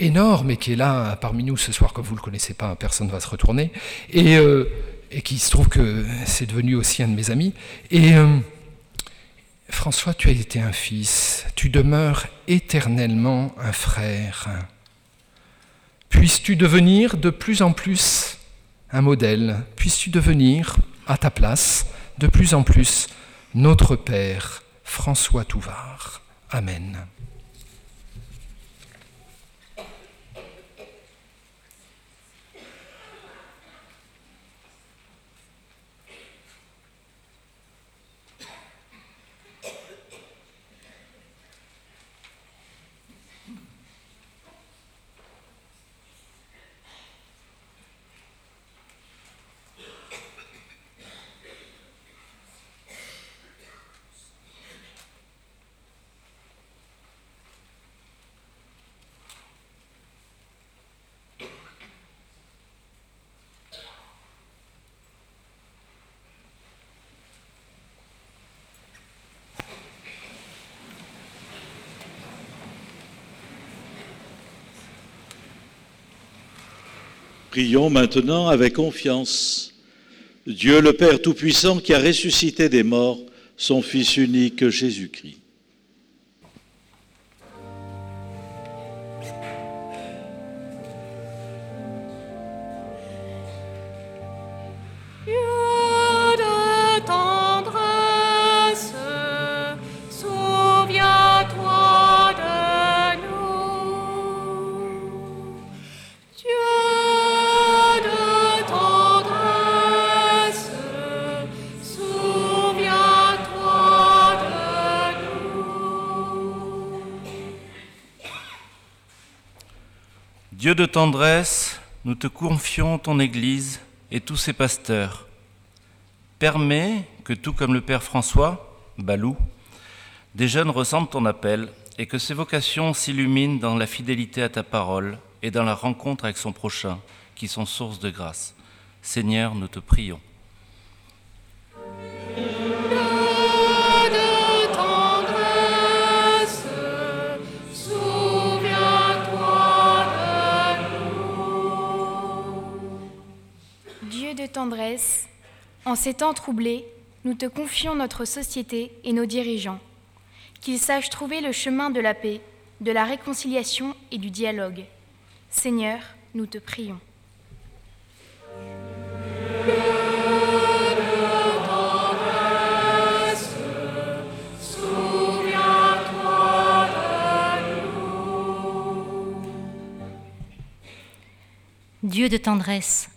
énorme et qui est là parmi nous ce soir, comme vous ne le connaissez pas, personne ne va se retourner, et, euh, et, qui se trouve que c'est devenu aussi un de mes amis. Et euh, François, tu as été un fils, tu demeures éternellement un frère. Puisses-tu devenir de plus en plus un modèle, puisses-tu devenir, à ta place, de plus en plus notre Père, François Touvard. Amen. Prions maintenant avec confiance. Dieu le Père Tout-Puissant qui a ressuscité des morts son Fils unique Jésus-Christ. Dieu de tendresse, nous te confions ton Église et tous ses pasteurs. Permets que, tout comme le Père François, Balou, des jeunes ressentent ton appel et que ces vocations s'illuminent dans la fidélité à ta parole et dans la rencontre avec son prochain, qui sont source de grâce. Seigneur, nous te prions. En ces temps troublés, nous te confions notre société et nos dirigeants. Qu'ils sachent trouver le chemin de la paix, de la réconciliation et du dialogue. Seigneur, nous te prions. Dieu de tendresse,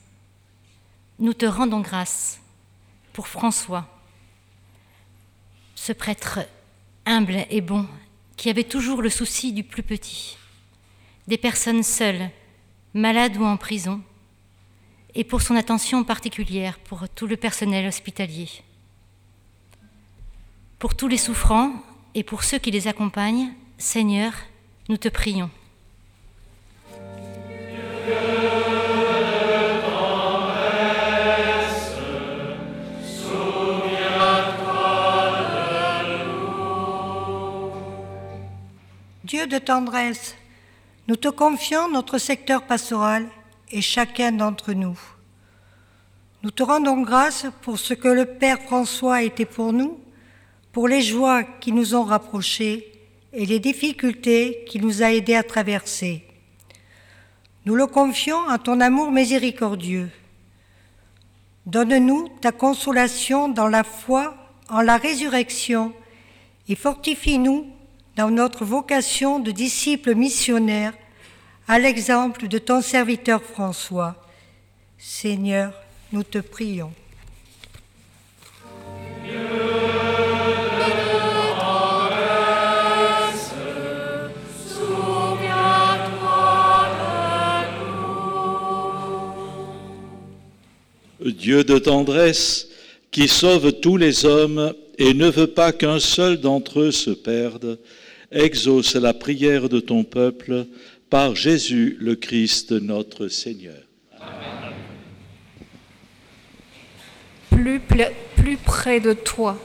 nous te rendons grâce pour François, ce prêtre humble et bon qui avait toujours le souci du plus petit, des personnes seules, malades ou en prison, et pour son attention particulière pour tout le personnel hospitalier. Pour tous les souffrants et pour ceux qui les accompagnent, Seigneur, nous te prions. Dieu de tendresse, nous te confions notre secteur pastoral et chacun d'entre nous. Nous te rendons grâce pour ce que le Père François a été pour nous, pour les joies qui nous ont rapprochés et les difficultés qu'il nous a aidés à traverser. Nous le confions à ton amour miséricordieux. Donne-nous ta consolation dans la foi en la résurrection et fortifie-nous dans notre vocation de disciples missionnaires, à l'exemple de ton serviteur François. Seigneur, nous te prions. Dieu de tendresse, qui sauve tous les hommes et ne veut pas qu'un seul d'entre eux se perde, exauce la prière de ton peuple par Jésus le Christ notre Seigneur. Plus, près de toi,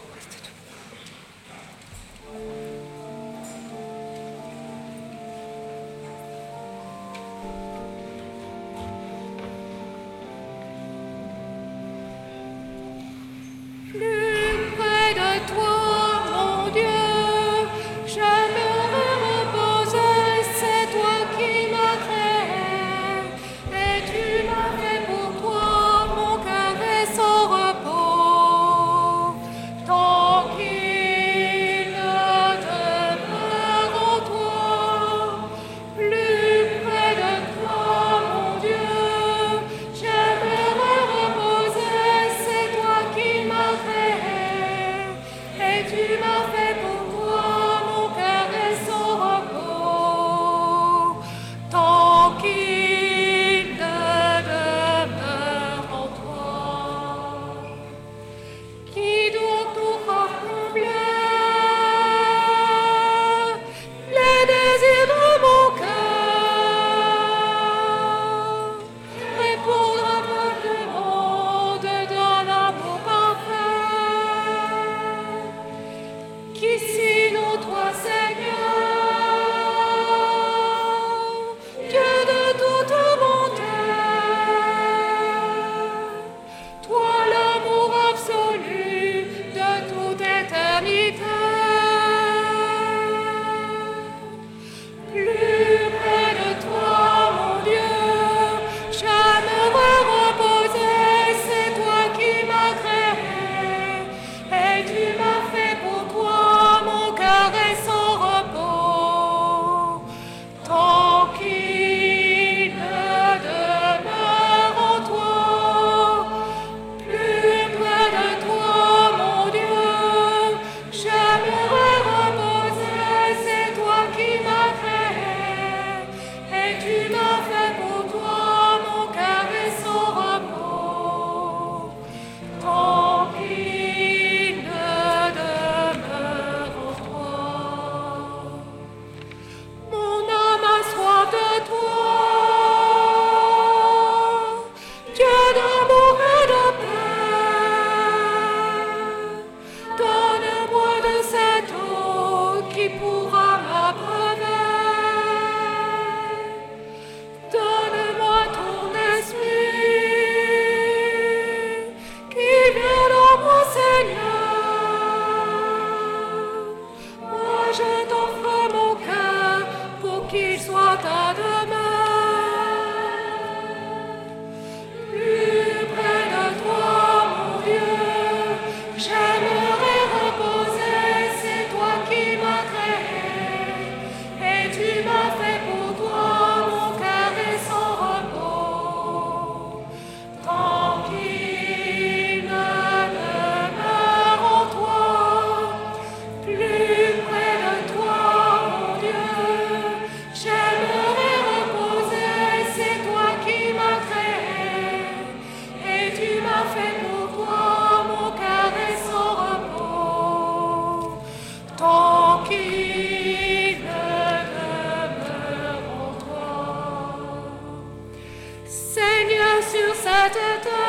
da, da, da.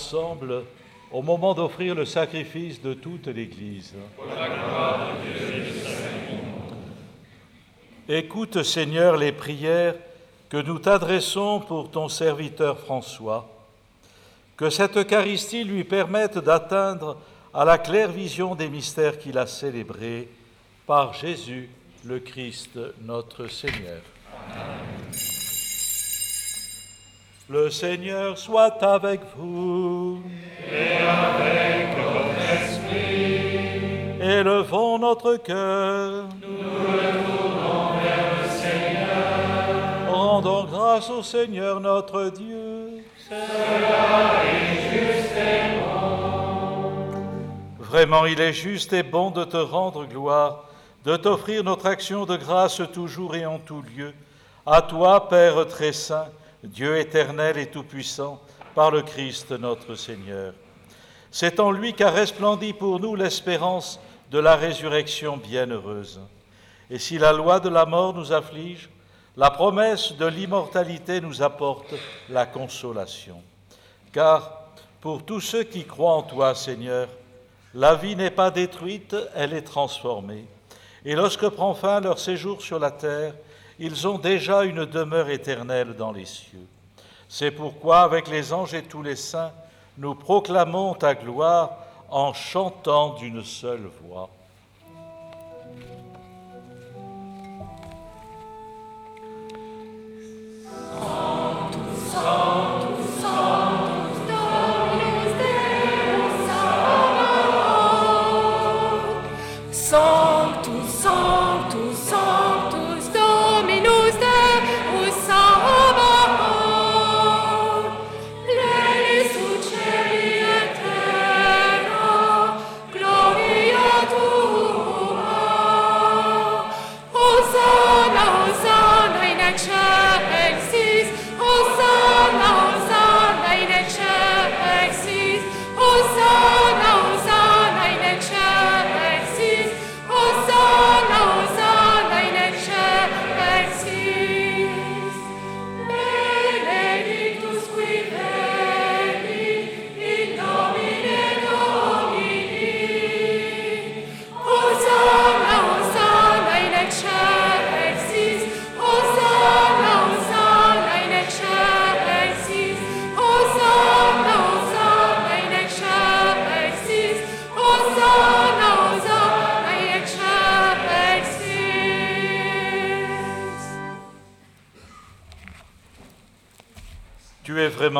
Ensemble au moment d'offrir le sacrifice de toute l'Église. Écoute, Seigneur, les prières que nous t'adressons pour ton serviteur François. Que cette Eucharistie lui permette d'atteindre à la claire vision des mystères qu'il a célébrés par Jésus le Christ notre Seigneur. Le Seigneur soit avec vous. Et avec votre esprit. Élevons notre cœur. Nous retournons vers le Seigneur. Rendons grâce au Seigneur notre Dieu. Cela est juste et bon. Vraiment, il est juste et bon de te rendre gloire, de t'offrir notre action de grâce toujours et en tout lieu. À toi, Père très saint, Dieu éternel et tout-puissant, par le Christ notre Seigneur. C'est en lui qu'a resplendi pour nous l'espérance de la résurrection bienheureuse. Et si la loi de la mort nous afflige, la promesse de l'immortalité nous apporte la consolation. Car pour tous ceux qui croient en toi, Seigneur, la vie n'est pas détruite, elle est transformée. Et lorsque prend fin leur séjour sur la terre, ils ont déjà une demeure éternelle dans les cieux. C'est pourquoi, avec les anges et tous les saints, nous proclamons ta gloire en chantant d'une seule voix.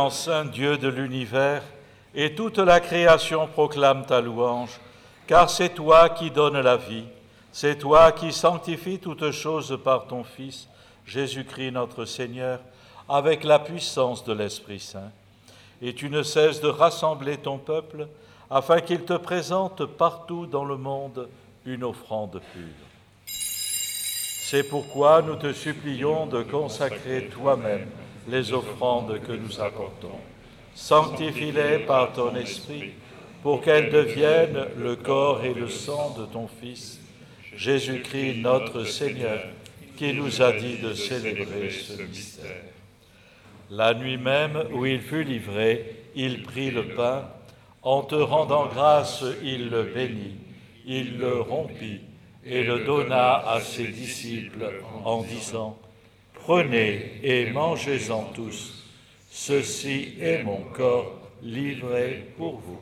Saint Dieu de l'univers, et toute la création proclame ta louange, car c'est toi qui donnes la vie, c'est toi qui sanctifies toutes choses par ton Fils, Jésus-Christ notre Seigneur, avec la puissance de l'Esprit Saint. Et tu ne cesses de rassembler ton peuple, afin qu'il te présente partout dans le monde une offrande pure. C'est pourquoi nous te supplions de consacrer toi-même les offrandes que nous apportons. Sanctifie-les par ton esprit pour qu'elles deviennent le corps et le sang de ton Fils, Jésus-Christ notre Seigneur, qui nous a dit de célébrer ce mystère. La nuit même où il fut livré, il prit le pain, en te rendant grâce, il le bénit, il le rompit et le donna à ses disciples en disant, Prenez et mangez-en tous. Ceci est mon corps livré pour vous.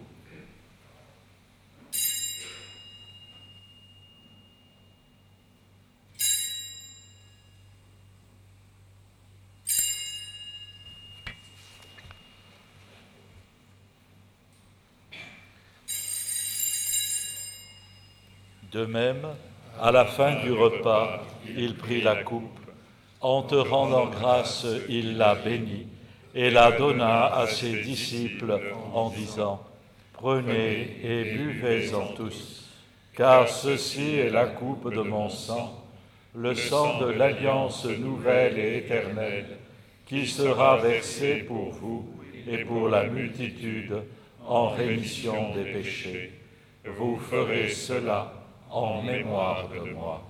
De même, à la fin du repas, il prit la coupe en te rendant grâce, il la bénit et la donna à ses disciples en disant, Prenez et buvez-en tous, car ceci est la coupe de mon sang, le sang de l'alliance nouvelle et éternelle, qui sera versé pour vous et pour la multitude en rémission des péchés. Vous ferez cela en mémoire de moi.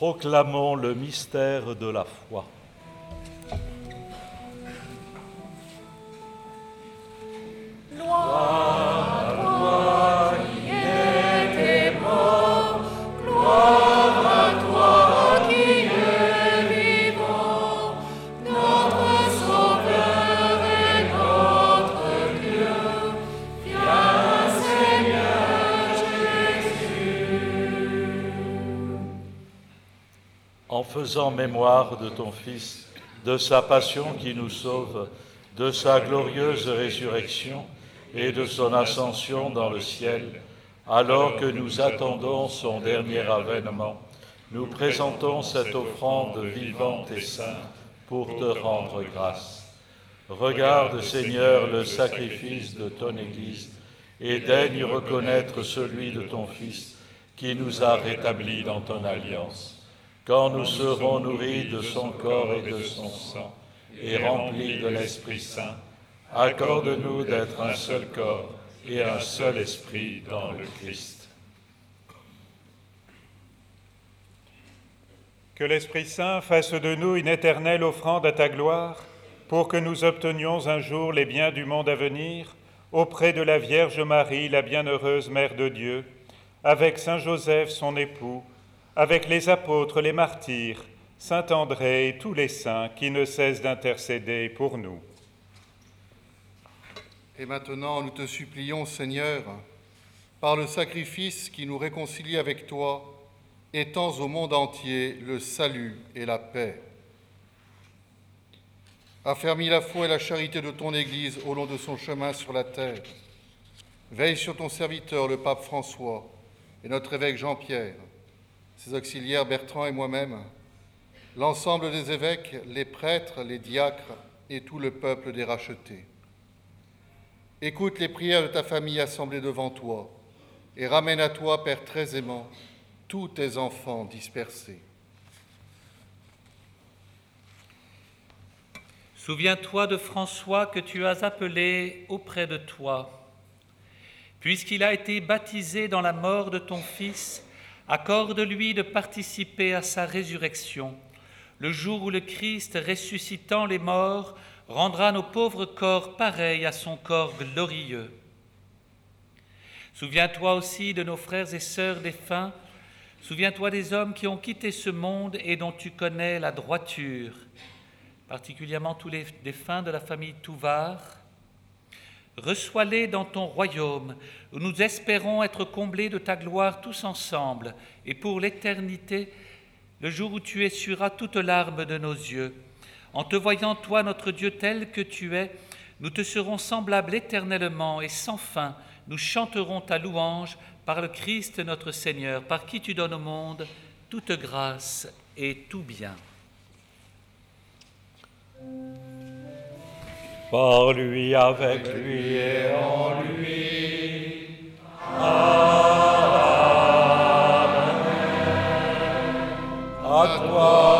Proclamons le mystère de la foi. En mémoire de ton Fils, de sa passion qui nous sauve, de sa glorieuse résurrection et de son ascension dans le ciel, alors que nous attendons son dernier avènement, nous présentons cette offrande vivante et sainte pour te rendre grâce. Regarde, Seigneur, le sacrifice de ton Église et daigne reconnaître celui de ton Fils qui nous a rétablis dans ton alliance. Quand nous serons nourris de son corps et de son sang et remplis de l'Esprit Saint, accorde-nous d'être un seul corps et un seul esprit dans le Christ. Que l'Esprit Saint fasse de nous une éternelle offrande à ta gloire, pour que nous obtenions un jour les biens du monde à venir, auprès de la Vierge Marie, la bienheureuse Mère de Dieu, avec Saint Joseph, son époux, avec les apôtres, les martyrs, Saint André et tous les saints qui ne cessent d'intercéder pour nous. Et maintenant, nous te supplions, Seigneur, par le sacrifice qui nous réconcilie avec toi, étends au monde entier le salut et la paix. Affermis la foi et la charité de ton Église au long de son chemin sur la terre. Veille sur ton serviteur, le pape François, et notre évêque Jean-Pierre, ses auxiliaires Bertrand et moi-même, l'ensemble des évêques, les prêtres, les diacres et tout le peuple des rachetés. Écoute les prières de ta famille assemblée devant toi et ramène à toi, Père très aimant, tous tes enfants dispersés. Souviens-toi de François que tu as appelé auprès de toi. Puisqu'il a été baptisé dans la mort de ton Fils, accorde-lui de participer à sa résurrection, le jour où le Christ, ressuscitant les morts, rendra nos pauvres corps pareils à son corps glorieux. Souviens-toi aussi de nos frères et sœurs défunts, souviens-toi des hommes qui ont quitté ce monde et dont tu connais la droiture, particulièrement tous les défunts de la famille Touvar. Reçois-les dans ton royaume, où nous espérons être comblés de ta gloire tous ensemble, et pour l'éternité, le jour où tu essuieras toute larme de nos yeux. En te voyant, toi, notre Dieu, tel que tu es, nous te serons semblables éternellement et sans fin. Nous chanterons ta louange par le Christ notre Seigneur, par qui tu donnes au monde toute grâce et tout bien. Par lui, avec lui et en lui. Amen. À toi,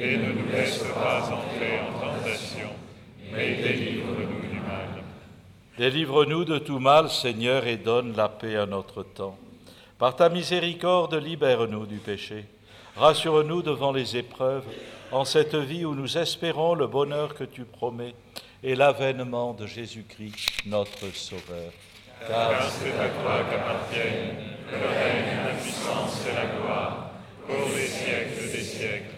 Et ne nous laisse pas entrer en tentation, mais délivre-nous du mal. Délivre-nous de tout mal, Seigneur, et donne la paix à notre temps. Par ta miséricorde, libère-nous du péché. Rassure-nous devant les épreuves, en cette vie où nous espérons le bonheur que tu promets et l'avènement de Jésus-Christ, notre Sauveur. car c'est à toi qu'appartiennent le règne, la puissance et la gloire, pour les siècles des siècles.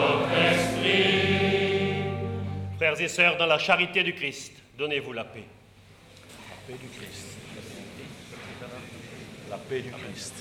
Frères et sœurs, dans la charité du Christ, donnez-vous la paix. La paix du Christ. La paix du Christ.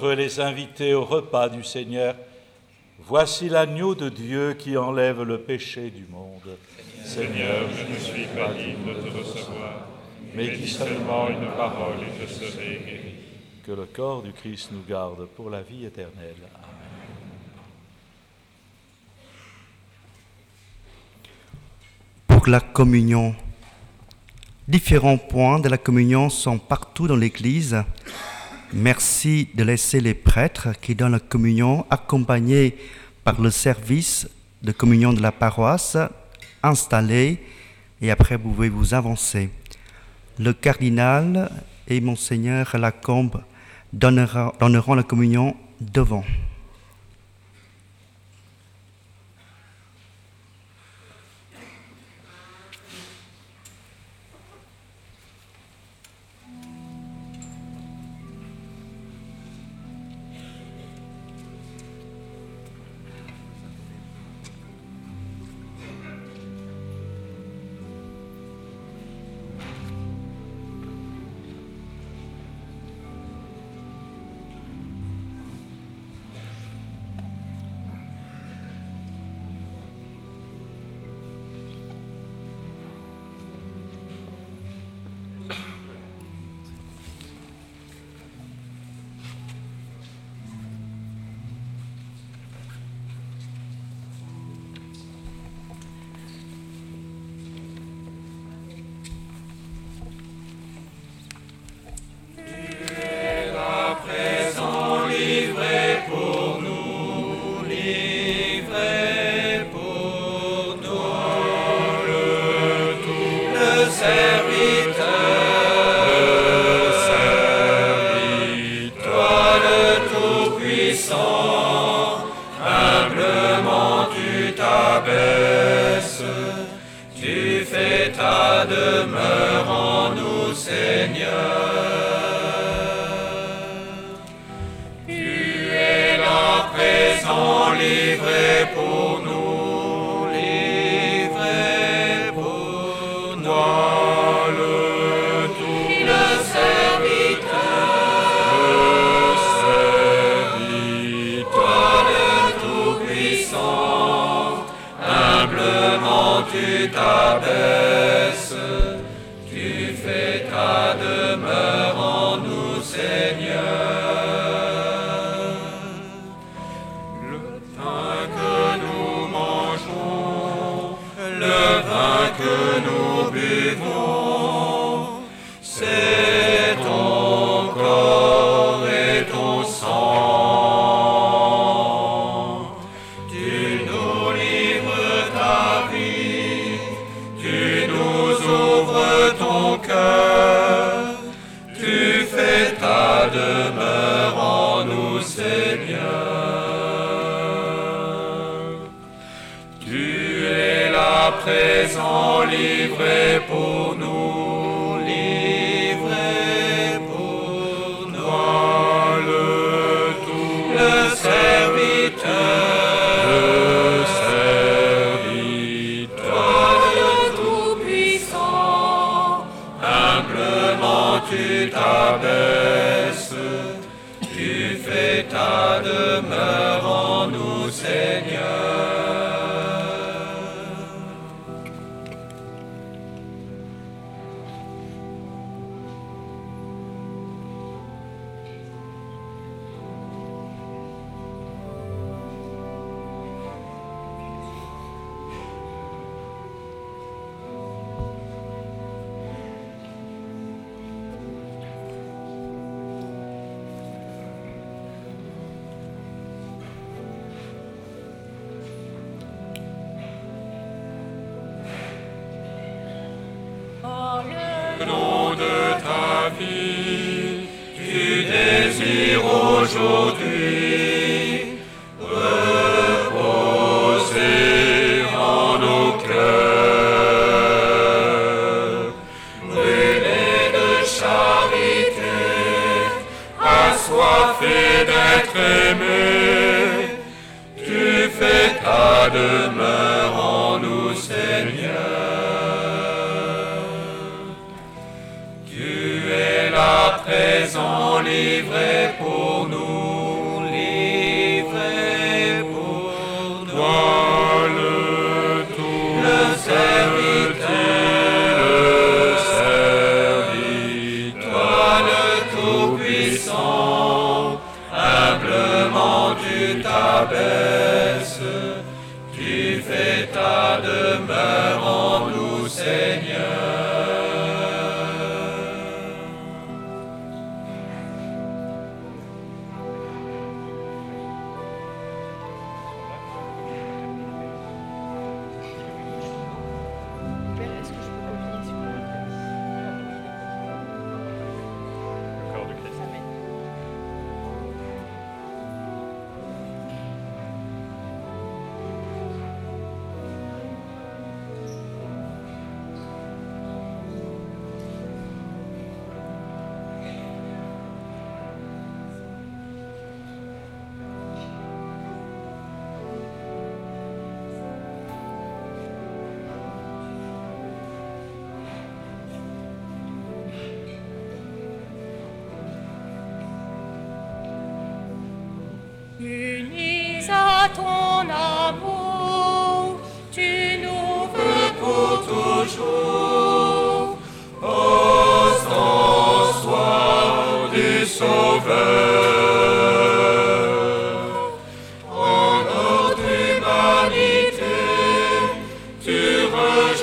Heureux les invités au repas du Seigneur. Voici l'agneau de Dieu qui enlève le péché du monde. Seigneur, je ne suis pas digne de te recevoir, mais dis seulement une parole et je serai guéri. Que le corps du Christ nous garde pour la vie éternelle. Pour la communion, différents points de la communion sont partout dans l'Église. Merci de laisser les prêtres qui donnent la communion accompagnés par le service de communion de la paroisse installés et après vous pouvez vous avancer. Le cardinal et monseigneur Lacombe donneront la communion devant.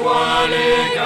one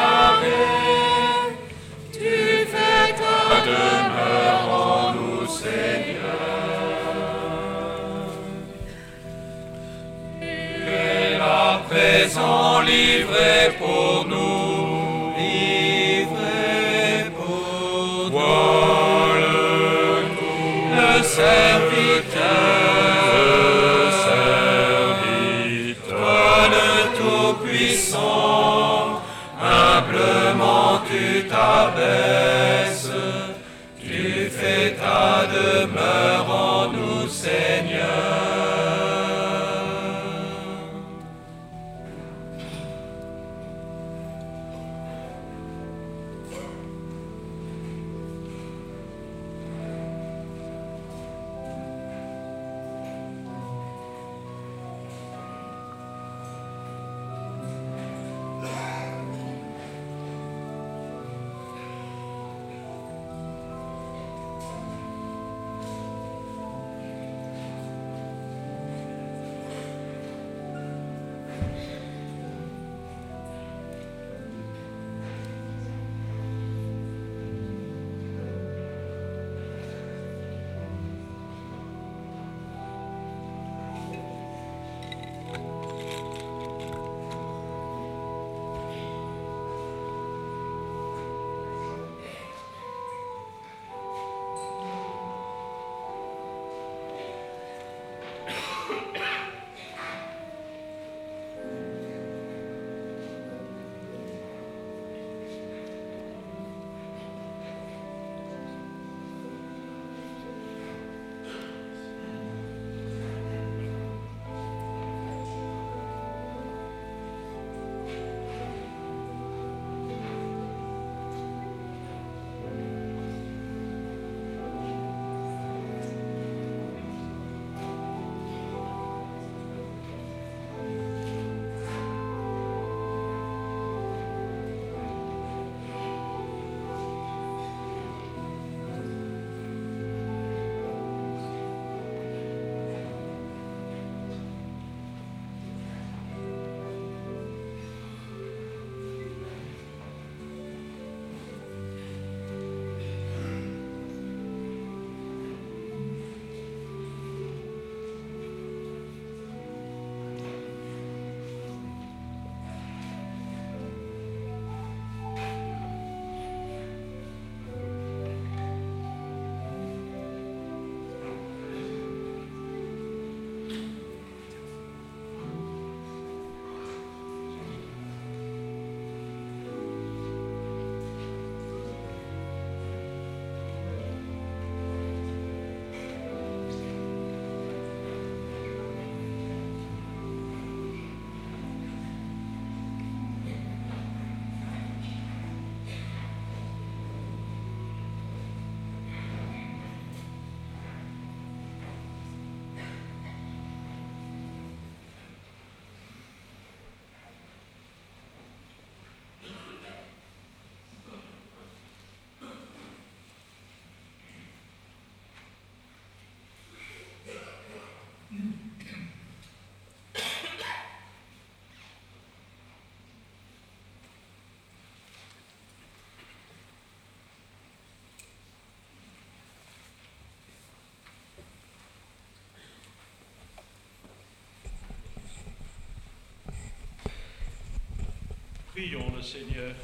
Prions le Seigneur.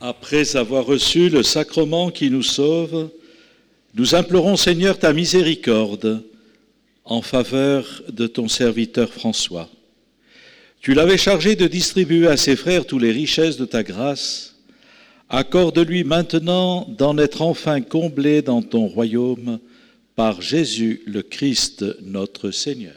Après avoir reçu le sacrement qui nous sauve, nous implorons Seigneur ta miséricorde en faveur de ton serviteur François. Tu l'avais chargé de distribuer à ses frères toutes les richesses de ta grâce. Accorde-lui maintenant d'en être enfin comblé dans ton royaume par Jésus le Christ notre Seigneur.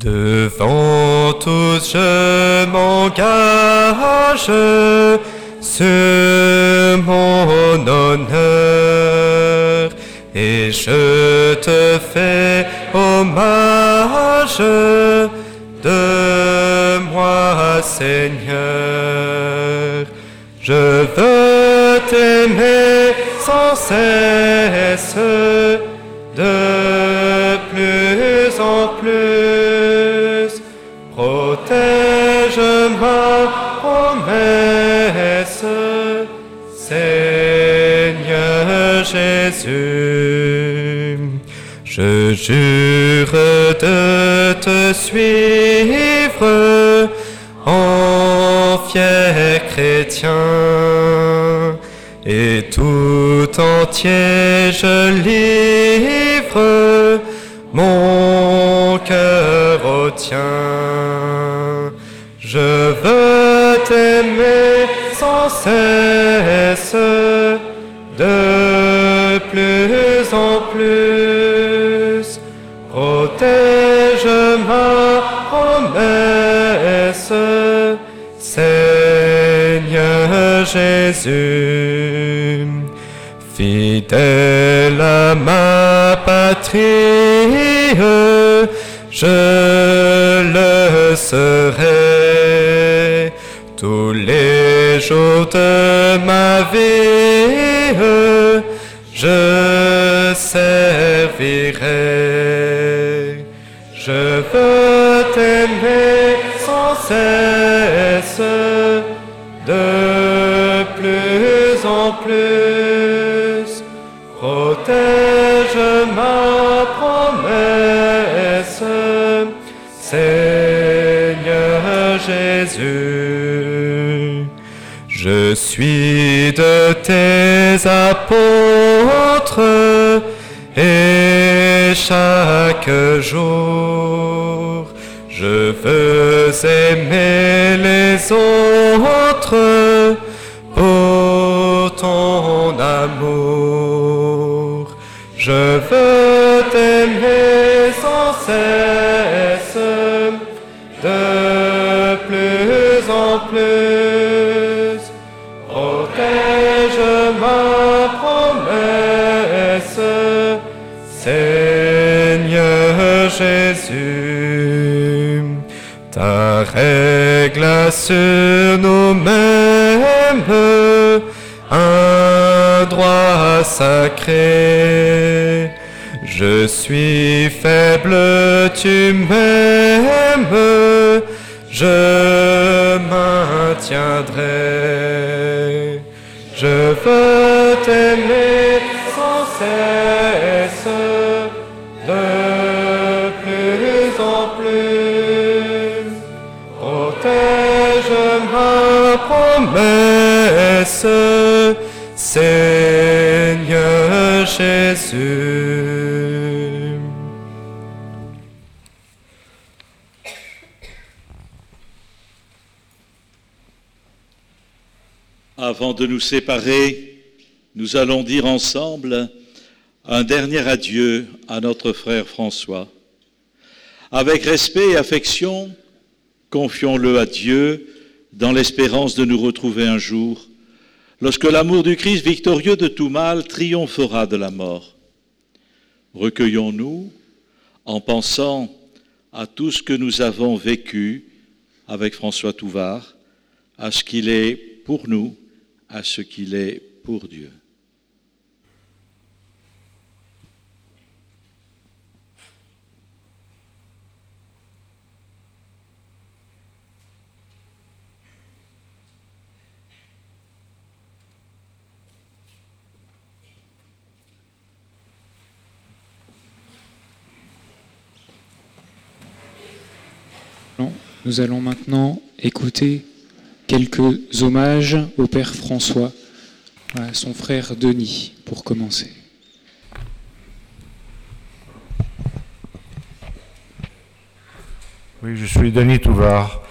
Devant tous je m'engage sur mon honneur et je te fais hommage de moi Seigneur. Je veux t'aimer sans cesse de plus en plus. Protège ma promesse, Seigneur Jésus. Jure de te suivre en fier chrétien et tout entier je livre mon cœur au tien. Je veux t'aimer sans cesse Jésus. Fidèle à ma patrie, je tes apôtres et chaque jour je veux aimer les autres pour ton amour. Je veux t'aimer sans cesse Ta règle sur nous-mêmes, un droit sacré. Je suis faible, tu m'aimes, je maintiendrai. Je veux t'aimer sans cesse, Seigneur Jésus. Avant de nous séparer, nous allons dire ensemble un dernier adieu à notre frère François. Avec respect et affection, confions-le à Dieu dans l'espérance de nous retrouver un jour, lorsque l'amour du Christ victorieux de tout mal triomphera de la mort. Recueillons-nous en pensant à tout ce que nous avons vécu avec François Touvard, à ce qu'il est pour nous, à ce qu'il est pour Dieu. Nous allons maintenant écouter quelques hommages au Père François, à son frère Denis, pour commencer. Oui, je suis Denis Touvard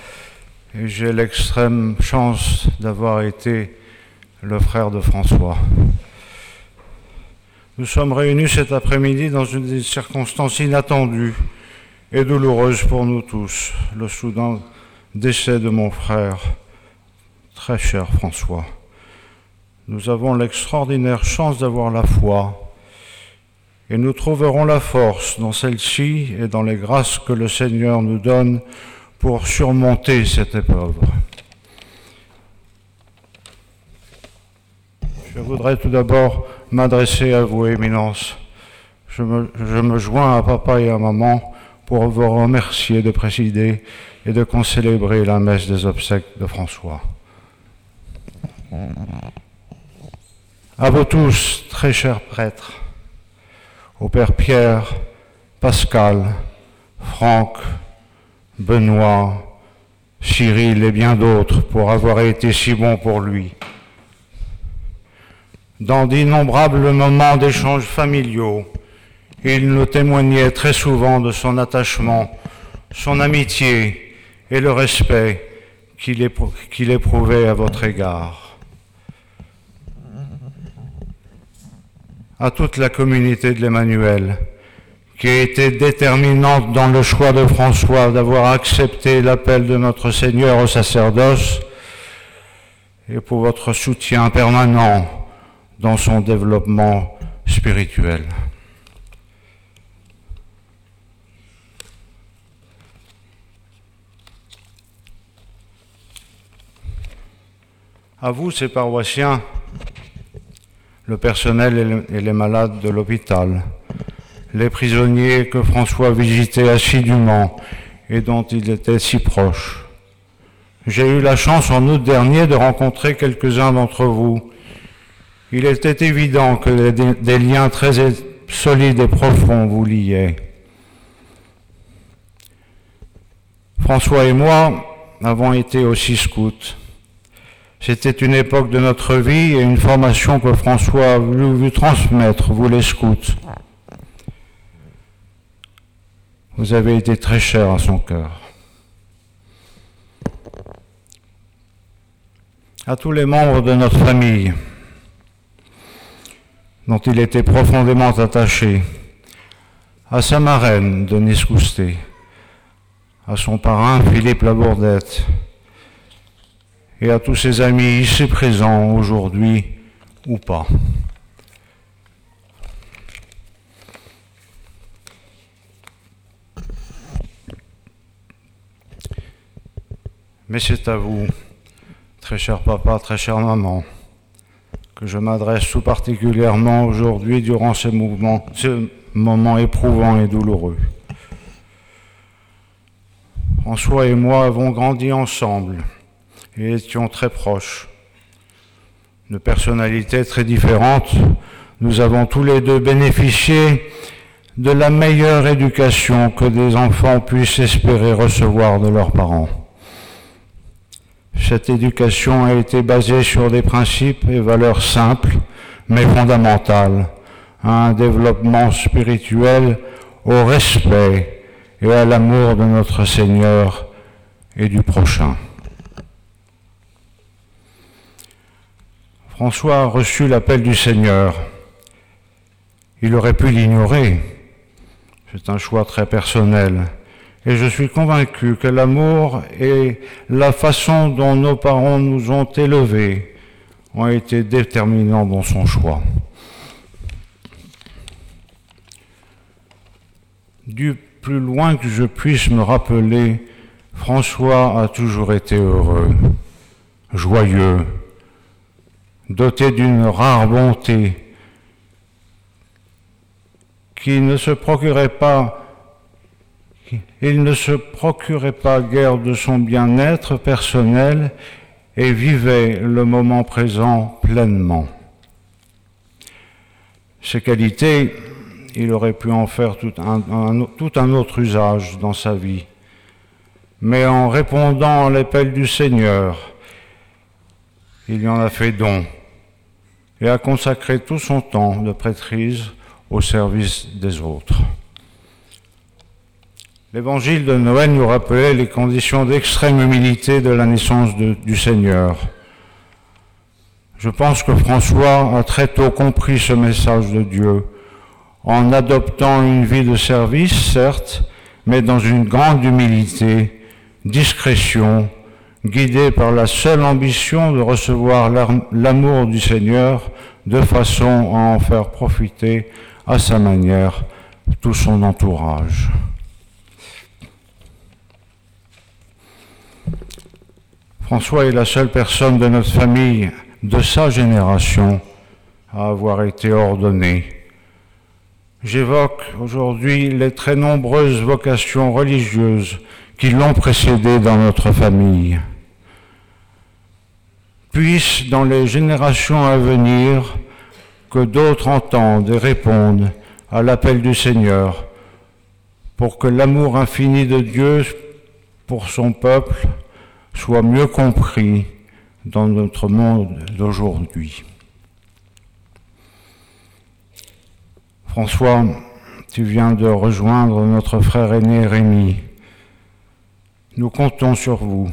et j'ai l'extrême chance d'avoir été le frère de François. Nous sommes réunis cet après-midi dans une circonstance inattendue et douloureuse pour nous tous, le soudain décès de mon frère, très cher François. Nous avons l'extraordinaire chance d'avoir la foi et nous trouverons la force dans celle-ci et dans les grâces que le Seigneur nous donne pour surmonter cette épreuve. Je voudrais tout d'abord m'adresser à vous, Éminence. Je me, je me, joins à papa et à maman pour vous remercier de présider et de concélébrer la messe des obsèques de François. À vous tous, très chers prêtres, au Père Pierre, Pascal, Franck, Benoît, Cyril et bien d'autres pour avoir été si bons pour lui. Dans d'innombrables moments d'échanges familiaux, il nous témoignait très souvent de son attachement, son amitié et le respect qu'il éprouvait à votre égard. À toute la communauté de l'Emmanuel, qui a été déterminante dans le choix de François d'avoir accepté l'appel de notre Seigneur au sacerdoce et pour votre soutien permanent dans son développement spirituel. À vous, ces paroissiens, le personnel et les malades de l'hôpital, les prisonniers que François visitait assidûment et dont il était si proche. J'ai eu la chance en août dernier de rencontrer quelques-uns d'entre vous. Il était évident que des liens très solides et profonds vous liaient. François et moi avons été aussi scouts. C'était une époque de notre vie et une formation que François a voulu vous transmettre, vous les scouts. Vous avez été très cher à son cœur. À tous les membres de notre famille, dont il était profondément attaché, à sa marraine, Denise Coustet, à son parrain, Philippe Labourdette, et à tous ses amis ici présents aujourd'hui ou pas. Mais c'est à vous, très cher papa, très chère maman, que je m'adresse tout particulièrement aujourd'hui durant ce, moment éprouvant et douloureux. François et moi avons grandi ensemble et étions très proches. De personnalités très différentes, nous avons tous les deux bénéficié de la meilleure éducation que des enfants puissent espérer recevoir de leurs parents. Cette éducation a été basée sur des principes et valeurs simples, mais fondamentales, à un développement spirituel, au respect et à l'amour de notre Seigneur et du prochain. François a reçu l'appel du Seigneur. Il aurait pu l'ignorer. C'est un choix très personnel. Et je suis convaincu que l'amour et la façon dont nos parents nous ont élevés ont été déterminants dans son choix. Du plus loin que je puisse me rappeler, François a toujours été heureux, joyeux, doté d'une rare bonté, qui ne se procurait pas il ne se procurait pas guère de son bien-être personnel et vivait le moment présent pleinement. Ces qualités, il aurait pu en faire tout un, autre usage dans sa vie. mais en répondant à l'appel du Seigneur, il y en a fait don et a consacré tout son temps de prêtrise au service des autres. L'évangile de Noël nous rappelait les conditions d'extrême humilité de la naissance du Seigneur. Je pense que François a très tôt compris ce message de Dieu en adoptant une vie de service, certes, mais dans une grande humilité, discrétion, guidé par la seule ambition de recevoir l'amour du Seigneur de façon à en faire profiter à sa manière tout son entourage. François est la seule personne de notre famille, de sa génération, à avoir été ordonné. J'évoque aujourd'hui les très nombreuses vocations religieuses qui l'ont précédé dans notre famille. Puisse dans les générations à venir que d'autres entendent et répondent à l'appel du Seigneur pour que l'amour infini de Dieu pour son peuple soit mieux compris dans notre monde d'aujourd'hui. François, tu viens de rejoindre notre frère aîné Rémi. Nous comptons sur vous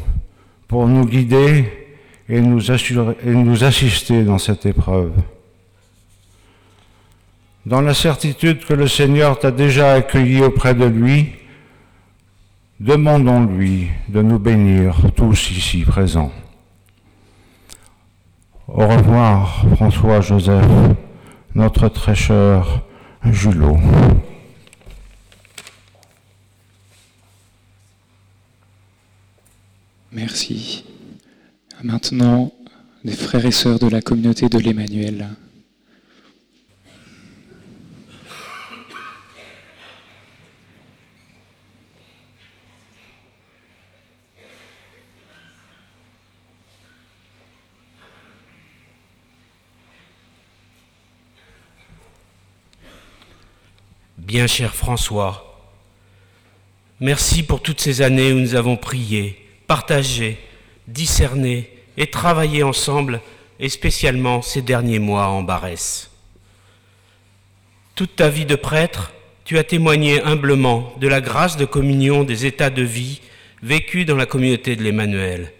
pour nous guider et nous, assister dans cette épreuve. Dans la certitude que le Seigneur t'a déjà accueilli auprès de lui, Demandons-lui de nous bénir tous ici présents. Au revoir François Joseph, notre très cher Julot. Merci. Maintenant, les frères et sœurs de la communauté de l'Emmanuel. Bien cher François, merci pour toutes ces années où nous avons prié, partagé, discerné et travaillé ensemble, et spécialement ces derniers mois en Barès. Toute ta vie de prêtre, tu as témoigné humblement de la grâce de communion des états de vie vécus dans la communauté de l'Emmanuel.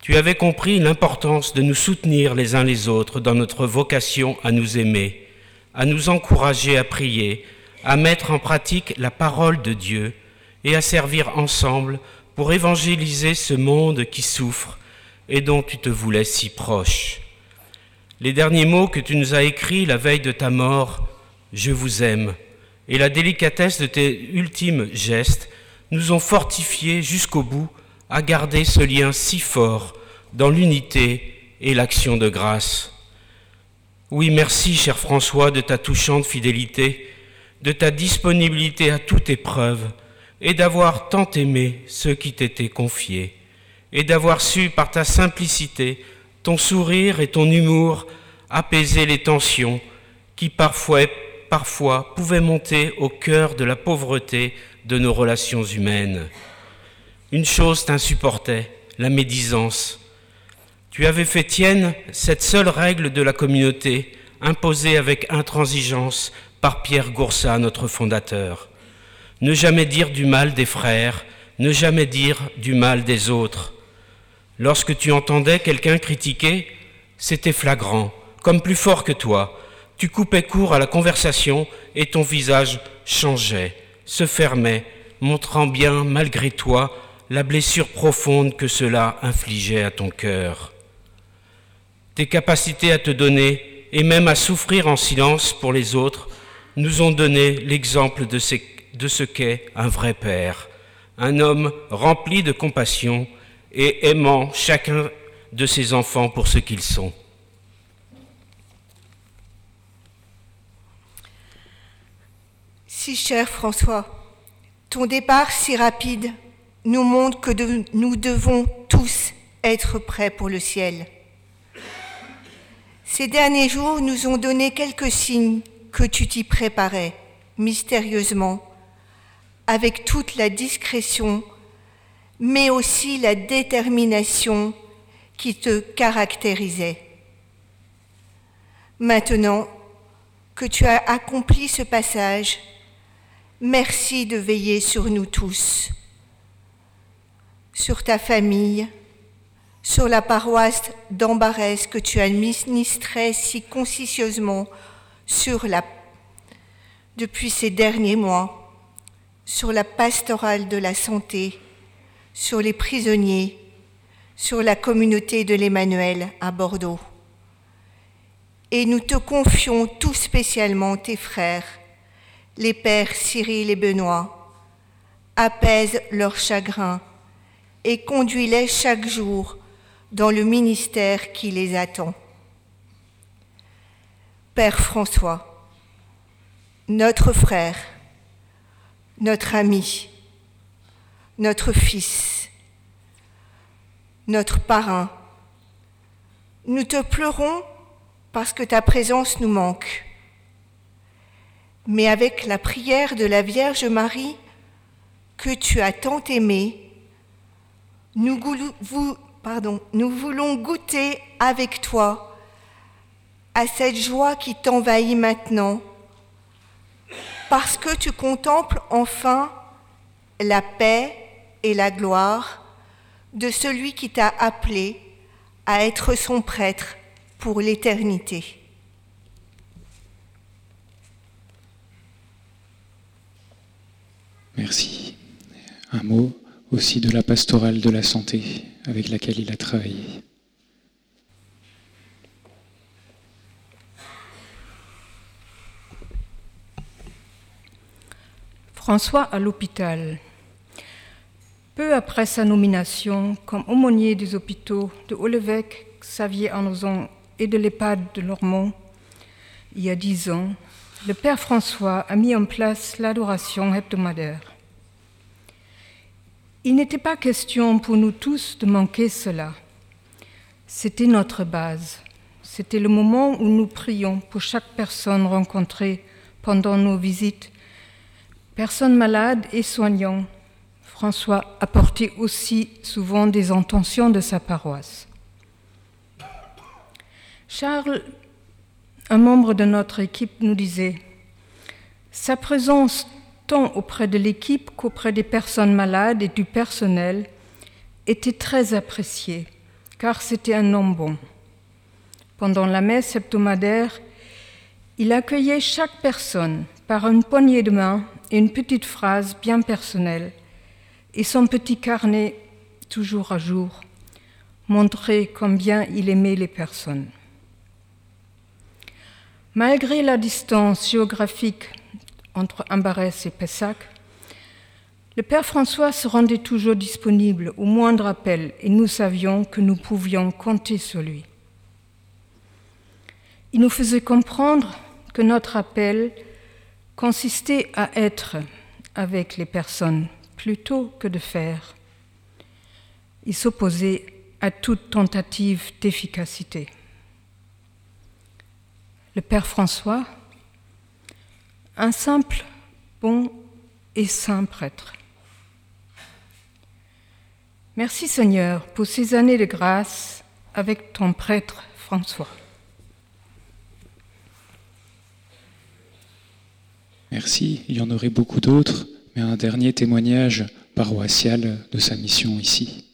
Tu avais compris l'importance de nous soutenir les uns les autres dans notre vocation à nous aimer, à nous encourager à prier, à mettre en pratique la parole de Dieu et à servir ensemble pour évangéliser ce monde qui souffre et dont tu te voulais si proche. Les derniers mots que tu nous as écrits la veille de ta mort, Je vous aime, et la délicatesse de tes ultimes gestes nous ont fortifiés jusqu'au bout à garder ce lien si fort dans l'unité et l'action de grâce. Oui, merci, cher François, de ta touchante fidélité de ta disponibilité à toute épreuve et d'avoir tant aimé ceux qui t'étaient confiés, et d'avoir su par ta simplicité, ton sourire et ton humour apaiser les tensions qui parfois, parfois pouvaient monter au cœur de la pauvreté de nos relations humaines. Une chose t'insupportait, la médisance. Tu avais fait tienne cette seule règle de la communauté, imposée avec intransigeance par Pierre Goursat, notre fondateur. Ne jamais dire du mal des frères, ne jamais dire du mal des autres. Lorsque tu entendais quelqu'un critiquer, c'était flagrant, comme plus fort que toi. Tu coupais court à la conversation et ton visage changeait, se fermait, montrant bien, malgré toi, la blessure profonde que cela infligeait à ton cœur. Tes capacités à te donner et même à souffrir en silence pour les autres nous ont donné l'exemple de ce, qu'est un vrai père, un homme rempli de compassion et aimant chacun de ses enfants pour ce qu'ils sont. Si cher François, ton départ si rapide nous montre que nous devons tous être prêts pour le ciel. Ces derniers jours nous ont donné quelques signes que tu t'y préparais mystérieusement, avec toute la discrétion, mais aussi la détermination qui te caractérisait. Maintenant que tu as accompli ce passage, merci de veiller sur nous tous, sur ta famille, sur la paroisse d'Ambarès que tu administrais si consciencieusement depuis ces derniers mois, sur la pastorale de la santé, sur les prisonniers, sur la communauté de l'Emmanuel à Bordeaux. Et nous te confions tout spécialement tes frères, les pères Cyril et Benoît. Apaise leur chagrin et conduis-les chaque jour dans le ministère qui les attend. Père François, notre frère, notre ami, notre fils, notre parrain, nous te pleurons parce que ta présence nous manque. Mais avec la prière de la Vierge Marie, que tu as tant aimée, nous, voulons goûter avec toi à cette joie qui t'envahit maintenant, parce que tu contemples enfin la paix et la gloire de celui qui t'a appelé à être son prêtre pour l'éternité. Merci. Un mot aussi de la pastorale de la santé avec laquelle il a travaillé. François à l'hôpital. Peu après sa nomination comme aumônier des hôpitaux de Haut-l'Évêque, Xavier-Arnozon et de l'EHPAD de Lormont, il y a dix ans, le Père François a mis en place l'adoration hebdomadaire. Il n'était pas question pour nous tous de manquer cela. C'était notre base. C'était le moment où nous prions pour chaque personne rencontrée pendant nos visites, personnes malades et soignants. François apportait aussi souvent des intentions de sa paroisse. Charles, un membre de notre équipe, nous disait Sa présence tant auprès de l'équipe qu'auprès des personnes malades et du personnel était très appréciée, car c'était un homme bon. Pendant la messe hebdomadaire, il accueillait chaque personne par une poignée de main et une petite phrase bien personnelle, et son petit carnet, toujours à jour, montrait combien il aimait les personnes. Malgré la distance géographique entre Ambarès et Pessac, le Père François se rendait toujours disponible au moindre appel et nous savions que nous pouvions compter sur lui. Il nous faisait comprendre que notre appel consistait à être avec les personnes plutôt que de faire. Il s'opposait à toute tentative d'efficacité le Père François, un simple, bon et saint prêtre. Merci Seigneur pour ces années de grâce avec ton prêtre François. Merci, il y en aurait beaucoup d'autres, mais un dernier témoignage paroissial de sa mission ici.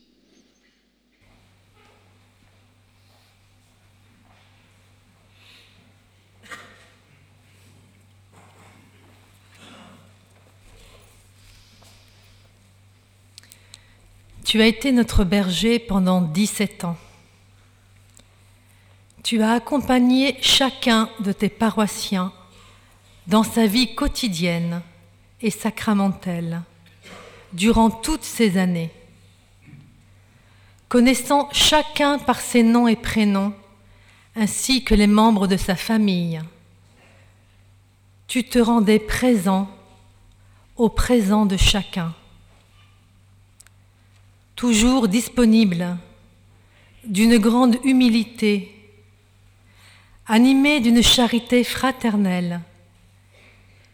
Tu as été notre berger pendant 17 ans. Tu as accompagné chacun de tes paroissiens dans sa vie quotidienne et sacramentelle durant toutes ces années. Connaissant chacun par ses noms et prénoms, ainsi que les membres de sa famille, tu te rendais présent au présent de chacun toujours disponible, d'une grande humilité, animé d'une charité fraternelle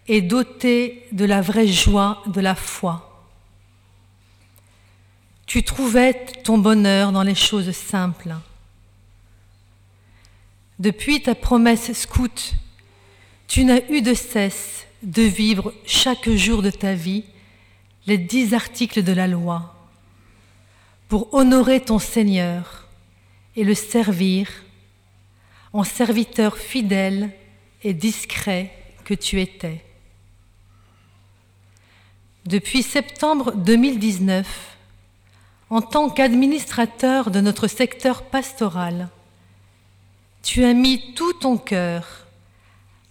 et doté de la vraie joie de la foi. tu trouvais ton bonheur dans les choses simples. Depuis ta promesse scout, tu n'as eu de cesse de vivre chaque jour de ta vie les dix articles de la loi pour honorer ton Seigneur et le servir en serviteur fidèle et discret que tu étais. Depuis septembre 2019, en tant qu'administrateur de notre secteur pastoral, tu as mis tout ton cœur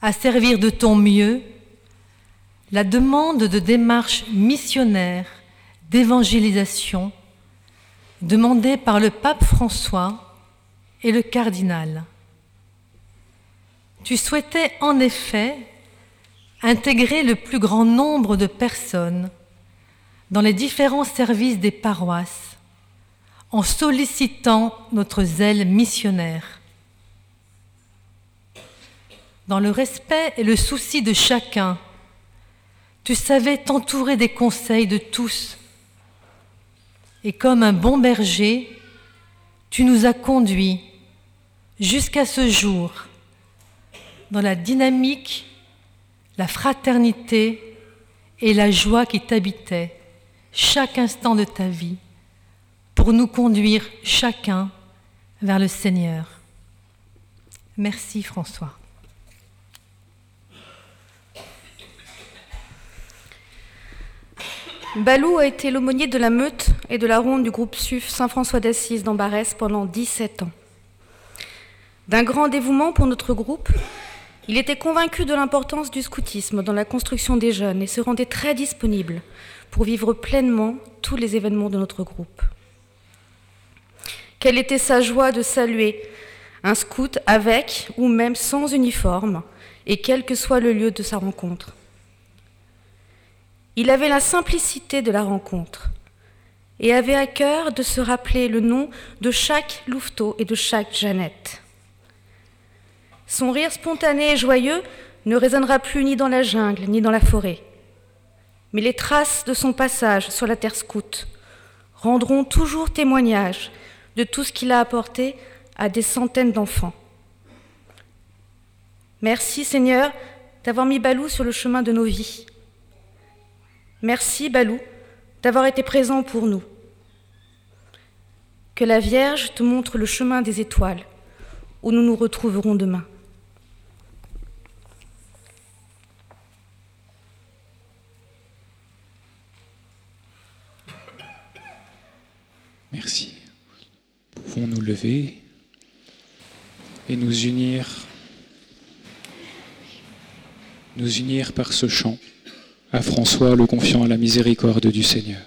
à servir de ton mieux la demande de démarche missionnaire d'évangélisation demandée par le pape François et le cardinal. Tu souhaitais en effet intégrer le plus grand nombre de personnes dans les différents services des paroisses en sollicitant notre zèle missionnaire. Dans le respect et le souci de chacun, tu savais t'entourer des conseils de tous. Et comme un bon berger, tu nous as conduits jusqu'à ce jour dans la dynamique, la fraternité et la joie qui t'habitaient chaque instant de ta vie pour nous conduire chacun vers le Seigneur. Merci François. Balou a été l'aumônier de la meute et de la ronde du groupe SUF Saint-François d'Assise d'Ambarès pendant 17 ans. D'un grand dévouement pour notre groupe, il était convaincu de l'importance du scoutisme dans la construction des jeunes et se rendait très disponible pour vivre pleinement tous les événements de notre groupe. Quelle était sa joie de saluer un scout avec ou même sans uniforme, et quel que soit le lieu de sa rencontre. Il avait la simplicité de la rencontre et avait à cœur de se rappeler le nom de chaque louveteau et de chaque Jeannette. Son rire spontané et joyeux ne résonnera plus ni dans la jungle ni dans la forêt, mais les traces de son passage sur la terre scout rendront toujours témoignage de tout ce qu'il a apporté à des centaines d'enfants. Merci Seigneur d'avoir mis Balou sur le chemin de nos vies. Merci Balou d'avoir été présent pour nous. Que la Vierge te montre le chemin des étoiles où nous nous retrouverons demain. Merci. Pouvons nous lever et nous unir, nous unir par ce chant à François le confiant à la miséricorde du Seigneur.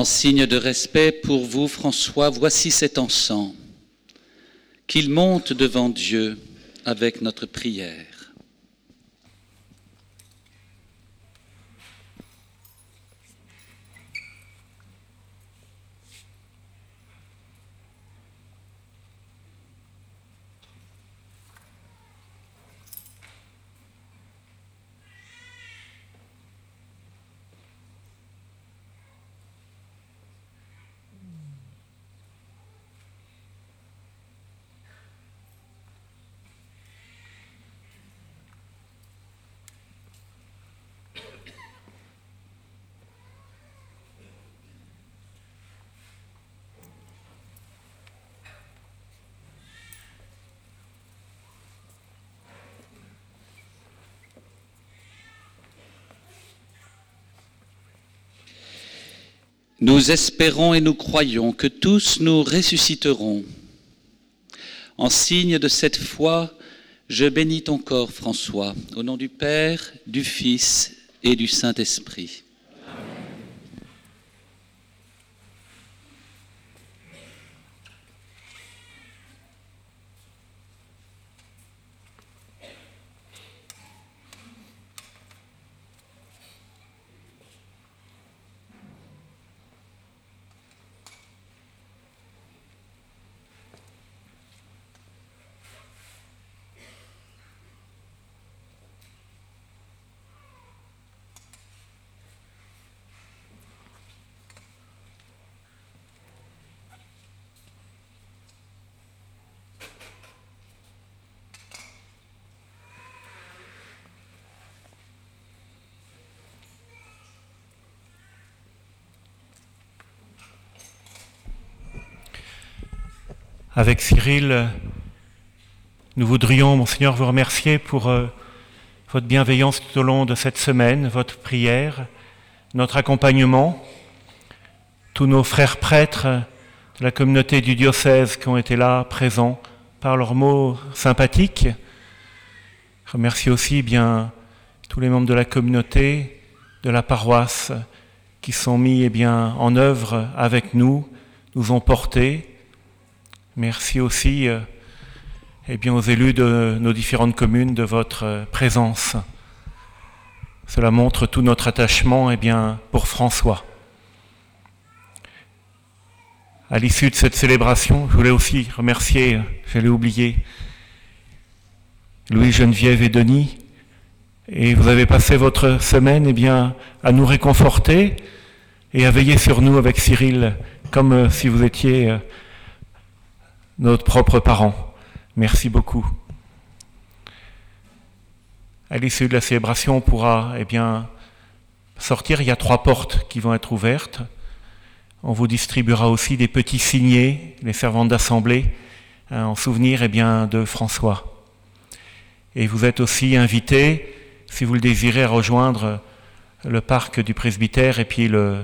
En signe de respect pour vous, François, voici cet encens. Qu'il monte devant Dieu avec notre prière. Nous espérons et nous croyons que tous nous ressusciterons. En signe de cette foi, je bénis ton corps, François, au nom du Père, du Fils et du Saint-Esprit. Avec Cyril, nous voudrions, Monseigneur, vous remercier pour euh, votre bienveillance tout au long de cette semaine, votre prière, notre accompagnement, tous nos frères prêtres de la communauté du diocèse qui ont été là, présents, par leurs mots sympathiques. Remercie aussi bien tous les membres de la communauté, de la paroisse, qui sont mis eh bien, en œuvre avec nous, nous ont portés. Merci aussi euh, eh aux élus de nos différentes communes de votre euh, présence. Cela montre tout notre attachement eh bien, pour François. À l'issue de cette célébration, je voulais aussi remercier, euh, j'allais oublier, Louis, Geneviève et Denis. Et vous avez passé votre semaine eh bien, à nous réconforter et à veiller sur nous avec Cyril, comme si vous étiez notre propre parent. Merci beaucoup. À l'issue de la célébration, on pourra eh bien, sortir. Il y a trois portes qui vont être ouvertes. On vous distribuera aussi des petits signets, les servantes d'assemblée, hein, en souvenir eh bien, de François. Et vous êtes aussi invités, si vous le désirez, à rejoindre le parc du presbytère et puis euh,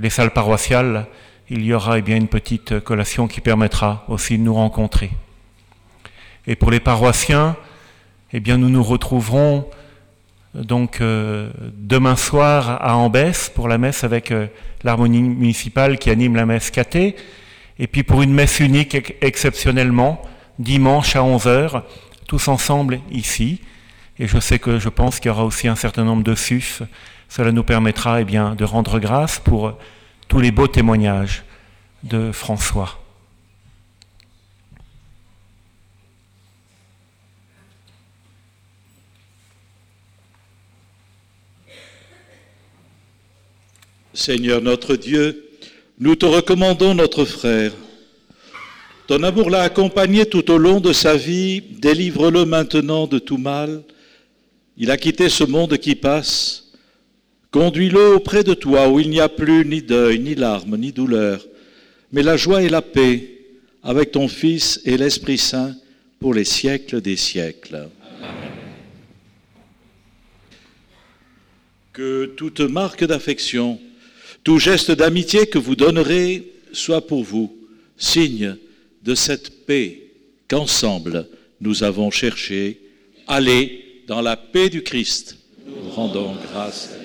les salles paroissiales il y aura eh bien, une petite collation qui permettra aussi de nous rencontrer. Et pour les paroissiens, eh bien, nous nous retrouverons donc euh, demain soir à Ambès pour la messe avec euh, l'harmonie municipale qui anime la messe cathée, et puis pour une messe unique exceptionnellement, dimanche à 11h, tous ensemble ici. Et je sais que je pense qu'il y aura aussi un certain nombre de SUF. Cela nous permettra eh bien, de rendre grâce pour tous les beaux témoignages de François. Seigneur notre Dieu, nous te recommandons notre frère. Ton amour l'a accompagné tout au long de sa vie, délivre-le maintenant de tout mal. Il a quitté ce monde qui passe. Conduis-le auprès de toi où il n'y a plus ni deuil, ni larmes, ni douleur, mais la joie et la paix avec ton Fils et l'Esprit Saint pour les siècles des siècles. Que toute marque d'affection, tout geste d'amitié que vous donnerez soit pour vous signe de cette paix qu'ensemble nous avons cherché. Allez dans la paix du Christ. Nous rendons grâce Dieu.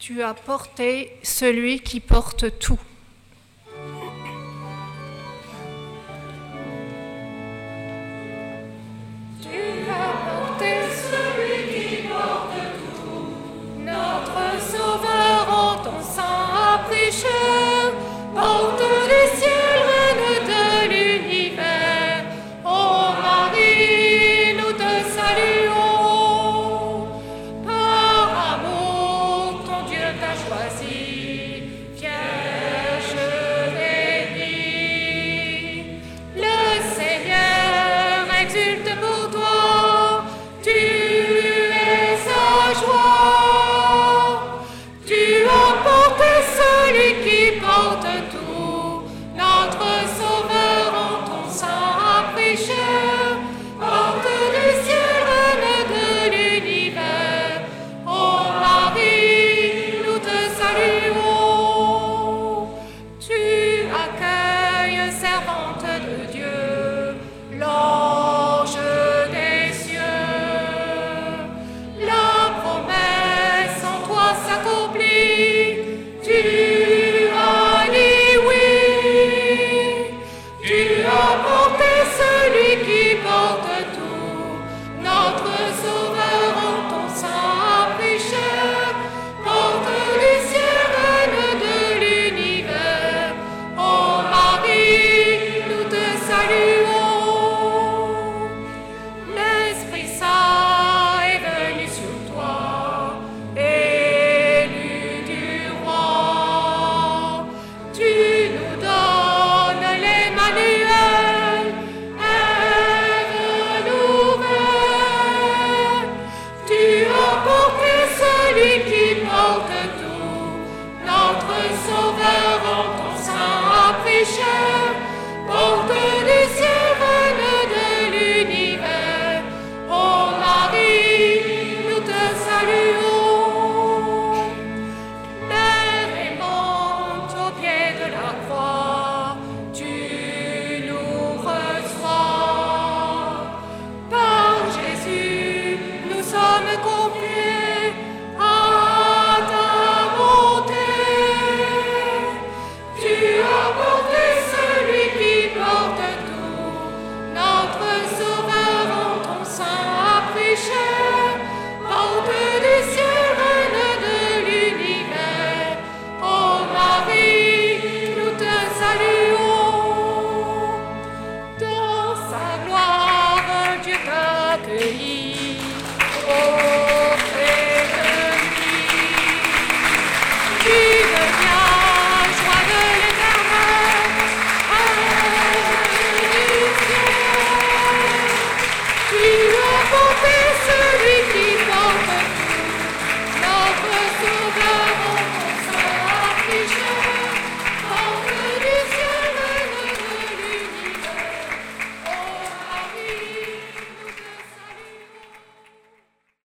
Tu as porté celui qui porte tout.